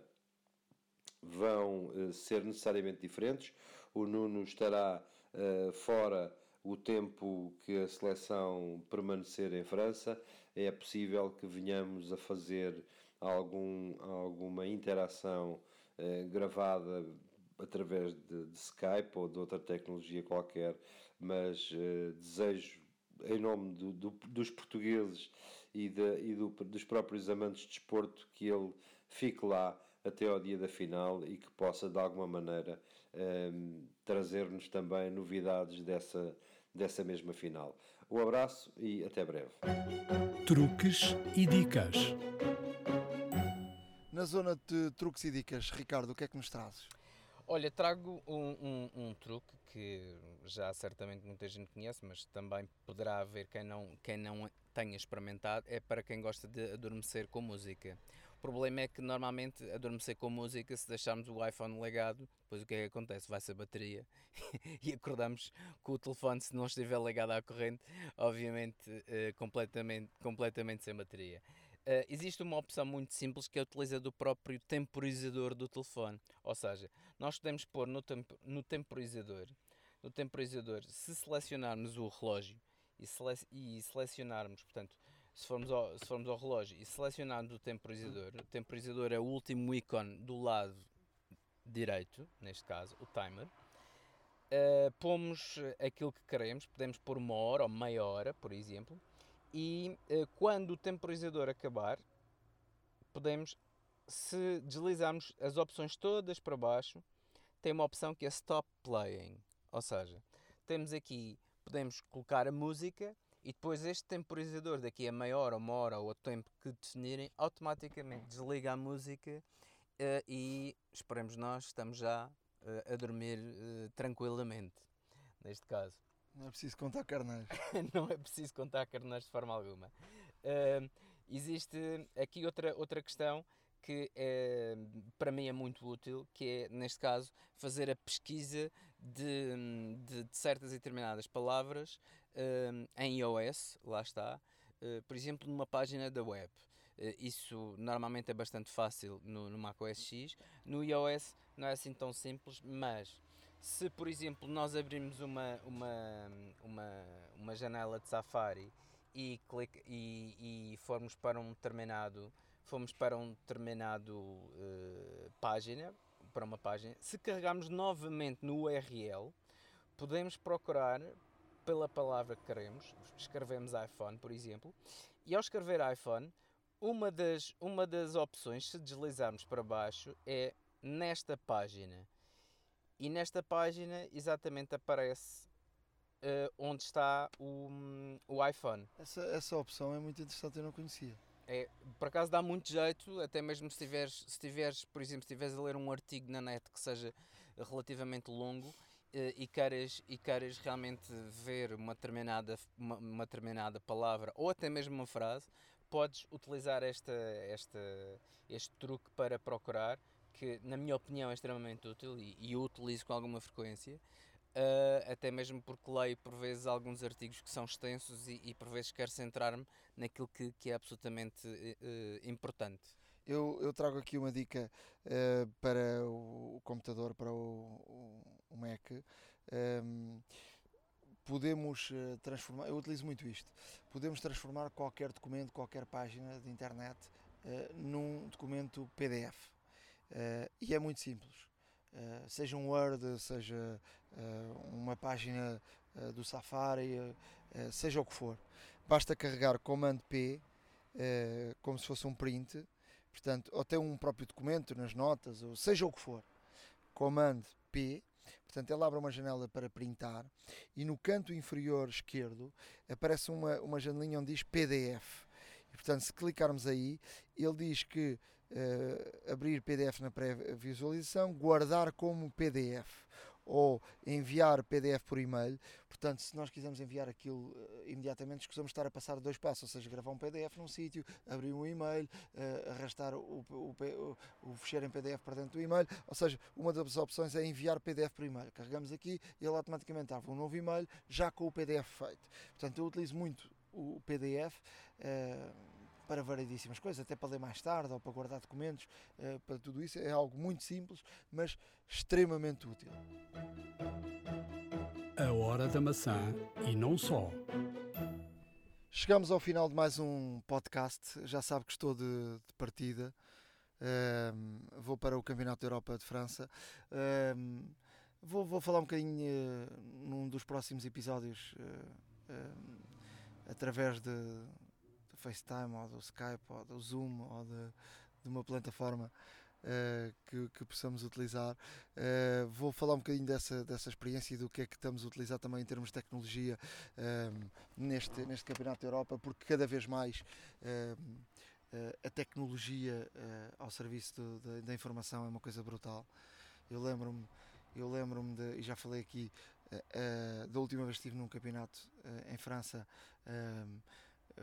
vão eh, ser necessariamente diferentes. O Nuno estará eh, fora o tempo que a seleção permanecer em França. É possível que venhamos a fazer algum, alguma interação gravada através de, de, Skype ou de outra tecnologia qualquer, mas uh, desejo, em nome do, do, dos portugueses e, de, e do, dos próprios amantes de desporto, que ele fique lá até ao dia da final e que possa, de alguma maneira, ehm, trazer-nos também novidades dessa, dessa mesma final. Um abraço e até breve. Truques e dicas. Na zona de truques e dicas, Ricardo, o que é que nos trazes? Olha, trago um, um, um, truque que já certamente muita gente conhece, mas também poderá haver quem não, quem não tenha experimentado, é para quem gosta de adormecer com música. O problema é que normalmente adormecer com música, se deixarmos o iPhone ligado, depois o que é que acontece? Vai-se a bateria e acordamos com o telefone, se não estiver ligado à corrente, obviamente uh, completamente, completamente sem bateria. Uh, existe uma opção muito simples que é utilizar do próprio temporizador do telefone. Ou seja, nós podemos pôr no, no temporizador, no temporizador, se selecionarmos o relógio e, sele e selecionarmos, portanto, se formos, ao, se formos ao relógio e selecionarmos o temporizador, o temporizador é o último ícone do lado direito, neste caso, o timer. Uh, pomos aquilo que queremos, podemos pôr uma hora ou meia hora, por exemplo, e uh, quando o temporizador acabar, podemos, se deslizarmos as opções todas para baixo, tem uma opção que é Stop Playing. Ou seja, temos aqui, podemos colocar a música e depois este temporizador, daqui a meia hora, uma hora ou o tempo que definirem, automaticamente desliga a música uh, e esperemos nós, estamos já uh, a dormir tranquilamente, neste caso. Não é preciso contar carneiros. não é preciso contar carneiros de forma alguma. Uh, existe aqui outra, outra questão que é, para mim é muito útil, que é, neste caso, fazer a pesquisa de, de, de certas e determinadas palavras uh, em iOS, lá está, uh, por exemplo, numa página da web. Uh, isso normalmente é bastante fácil no, no Mac OS X. No iOS não é assim tão simples, mas se, por exemplo, nós abrirmos uma, uma, uma, uma janela de Safari e, clique, e, e formos para um determinado fomos para um determinado uh, página, para uma página, se carregarmos novamente no URL, podemos procurar pela palavra que queremos, escrevemos iPhone, por exemplo, e ao escrever iPhone, uma das, uma das opções, se deslizarmos para baixo, é nesta página. E nesta página exatamente aparece uh, onde está o, o iPhone. Essa, essa opção é muito interessante, eu não conhecia. É, por acaso dá muito jeito, até mesmo se tiveres, se tiveres, por exemplo, se tiveres a ler um artigo na net que seja relativamente longo e queres, e queres realmente ver uma determinada, uma, uma determinada palavra ou até mesmo uma frase, podes utilizar esta, esta, este truque para procurar, que na minha opinião é extremamente útil e, e utilizo com alguma frequência. Uh, até mesmo porque leio por vezes alguns artigos que são extensos e, e por vezes quero centrar-me naquilo que, que é absolutamente uh, importante. Eu, eu, trago aqui uma dica uh, para o, o, computador, para o, o, o Mac. Um, ehm, podemos transformar, eu utilizo muito isto, podemos transformar qualquer documento, qualquer página de internet num documento PDF. e é muito simples. Uh, seja um Word, seja uh, uma página uh, do Safari, seja o que for. Basta carregar Command P como se fosse um print, portanto, ou até um próprio documento nas notas, ou seja o que for. Command P, portanto, ele abre uma janela para printar e no canto inferior esquerdo aparece uma, uma janelinha onde diz PDF. E, portanto, se clicarmos aí, ele diz que uh, abrir PDF na pré-visualização, guardar como PDF ou enviar PDF por e-mail. Portanto, se nós quisermos enviar aquilo uh, imediatamente, escusamos estar a passar dois passos, ou seja, gravar um PDF num sítio, abrir um e-mail, uh, arrastar o, o, o, o fecheiro em PDF para dentro do e-mail. Ou seja, uma das opções é enviar PDF por e-mail. Carregamos aqui e ele automaticamente abre um novo e-mail já com o PDF feito. Portanto, eu utilizo muito o PDF. Uh, para variedíssimas coisas, até para ler mais tarde ou para guardar documentos, uh, para tudo isso. É algo muito simples, mas extremamente útil. A hora da maçã e não só. Chegamos ao final de mais um podcast. Já sabe que estou de, de partida. Uh, vou para o Campeonato da Europa de França. Uh, vou, vou, falar um bocadinho uh, num dos próximos episódios através de, FaceTime ou do Skype ou do Zoom ou de, de uma plataforma uh, que, que, possamos utilizar. Uh, vou falar um bocadinho dessa, dessa experiência e do que é que estamos a utilizar também em termos de tecnologia uh, neste, neste Campeonato da Europa, porque cada vez mais a tecnologia ao serviço da informação é uma coisa brutal. Eu lembro-me, eu lembro-me de, e já falei aqui, da última vez que estive num campeonato em França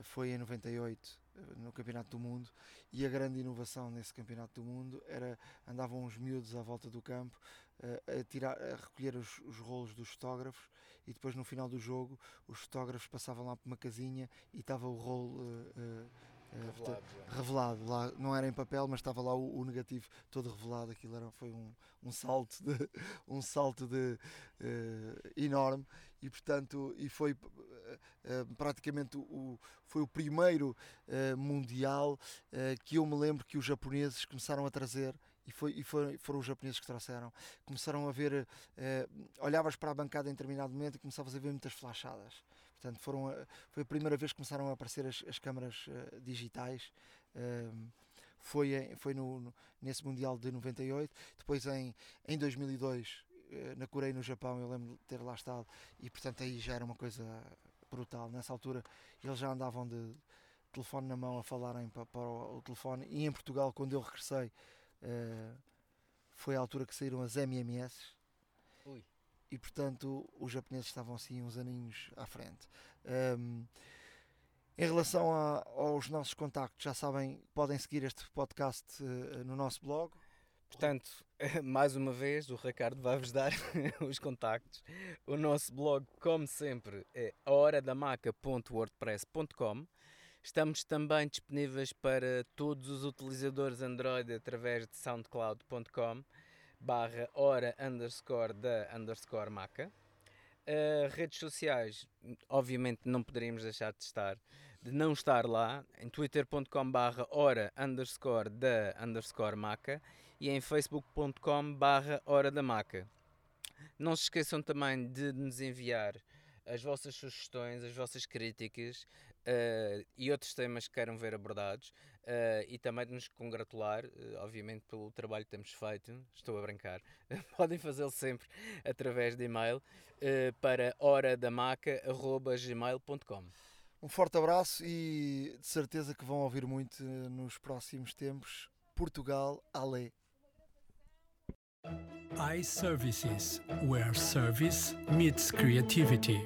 foi em 98 eh, no Campeonato do Mundo e a grande inovação nesse Campeonato do Mundo era andavam os miúdos à volta do campo uh, a, tirar, a recolher os, os, rolos dos fotógrafos e depois no final do jogo os fotógrafos passavam lá por uma casinha e estava o rolo uh, uh, revelado, revelado, lá não era em papel mas estava lá o, o negativo todo revelado. Aquilo era, foi um, um salto de um salto de enorme. E portanto e foi uh, praticamente o, foi o primeiro uh, mundial que eu me lembro que os japoneses começaram a trazer. E, foi, e foi, foram os japoneses que trouxeram. Começaram a ver, olhavas para a bancada em determinado momento e começavas a ver muitas flashadas. Portanto, foram foi a primeira vez que começaram a aparecer as, as câmaras digitais foi, foi no, no, nesse Mundial de 98. Depois, em, em 2002, eh, na Coreia e no Japão, eu lembro de ter lá estado, e portanto aí já era uma coisa brutal. Nessa altura eles já andavam de telefone na mão a falarem para, para o, o, telefone, e em Portugal, quando eu regressei, uh, foi a altura que saíram as MMS. Ui. E portanto os japoneses estavam assim uns aninhos à frente. Um, Em relação a, aos nossos contactos, já sabem, podem seguir este podcast uh, no nosso blog. Portanto, mais uma vez, o Ricardo vai-vos dar os contactos. O nosso blog, como sempre, é horadamaca.wordpress.com. Estamos também disponíveis para todos os utilizadores Android através de soundcloud.com barra hora underscore da underscore maca. Uh, redes sociais, obviamente não poderíamos deixar de estar, de não estar lá, em twitter.com barra hora underscore da underscore maca e em facebook.com barra hora da maca. Não se esqueçam também de nos enviar as vossas sugestões, as vossas críticas uh, e outros temas que queiram ver abordados uh, e também de nos congratular, uh, obviamente, pelo trabalho que temos feito. Estou a brincar. Podem fazê-lo sempre através de e-mail para horadamaca.gmail.com. Um forte abraço e de certeza que vão ouvir muito nos próximos tempos. Portugal, Ale. iServices, where service meets creativity.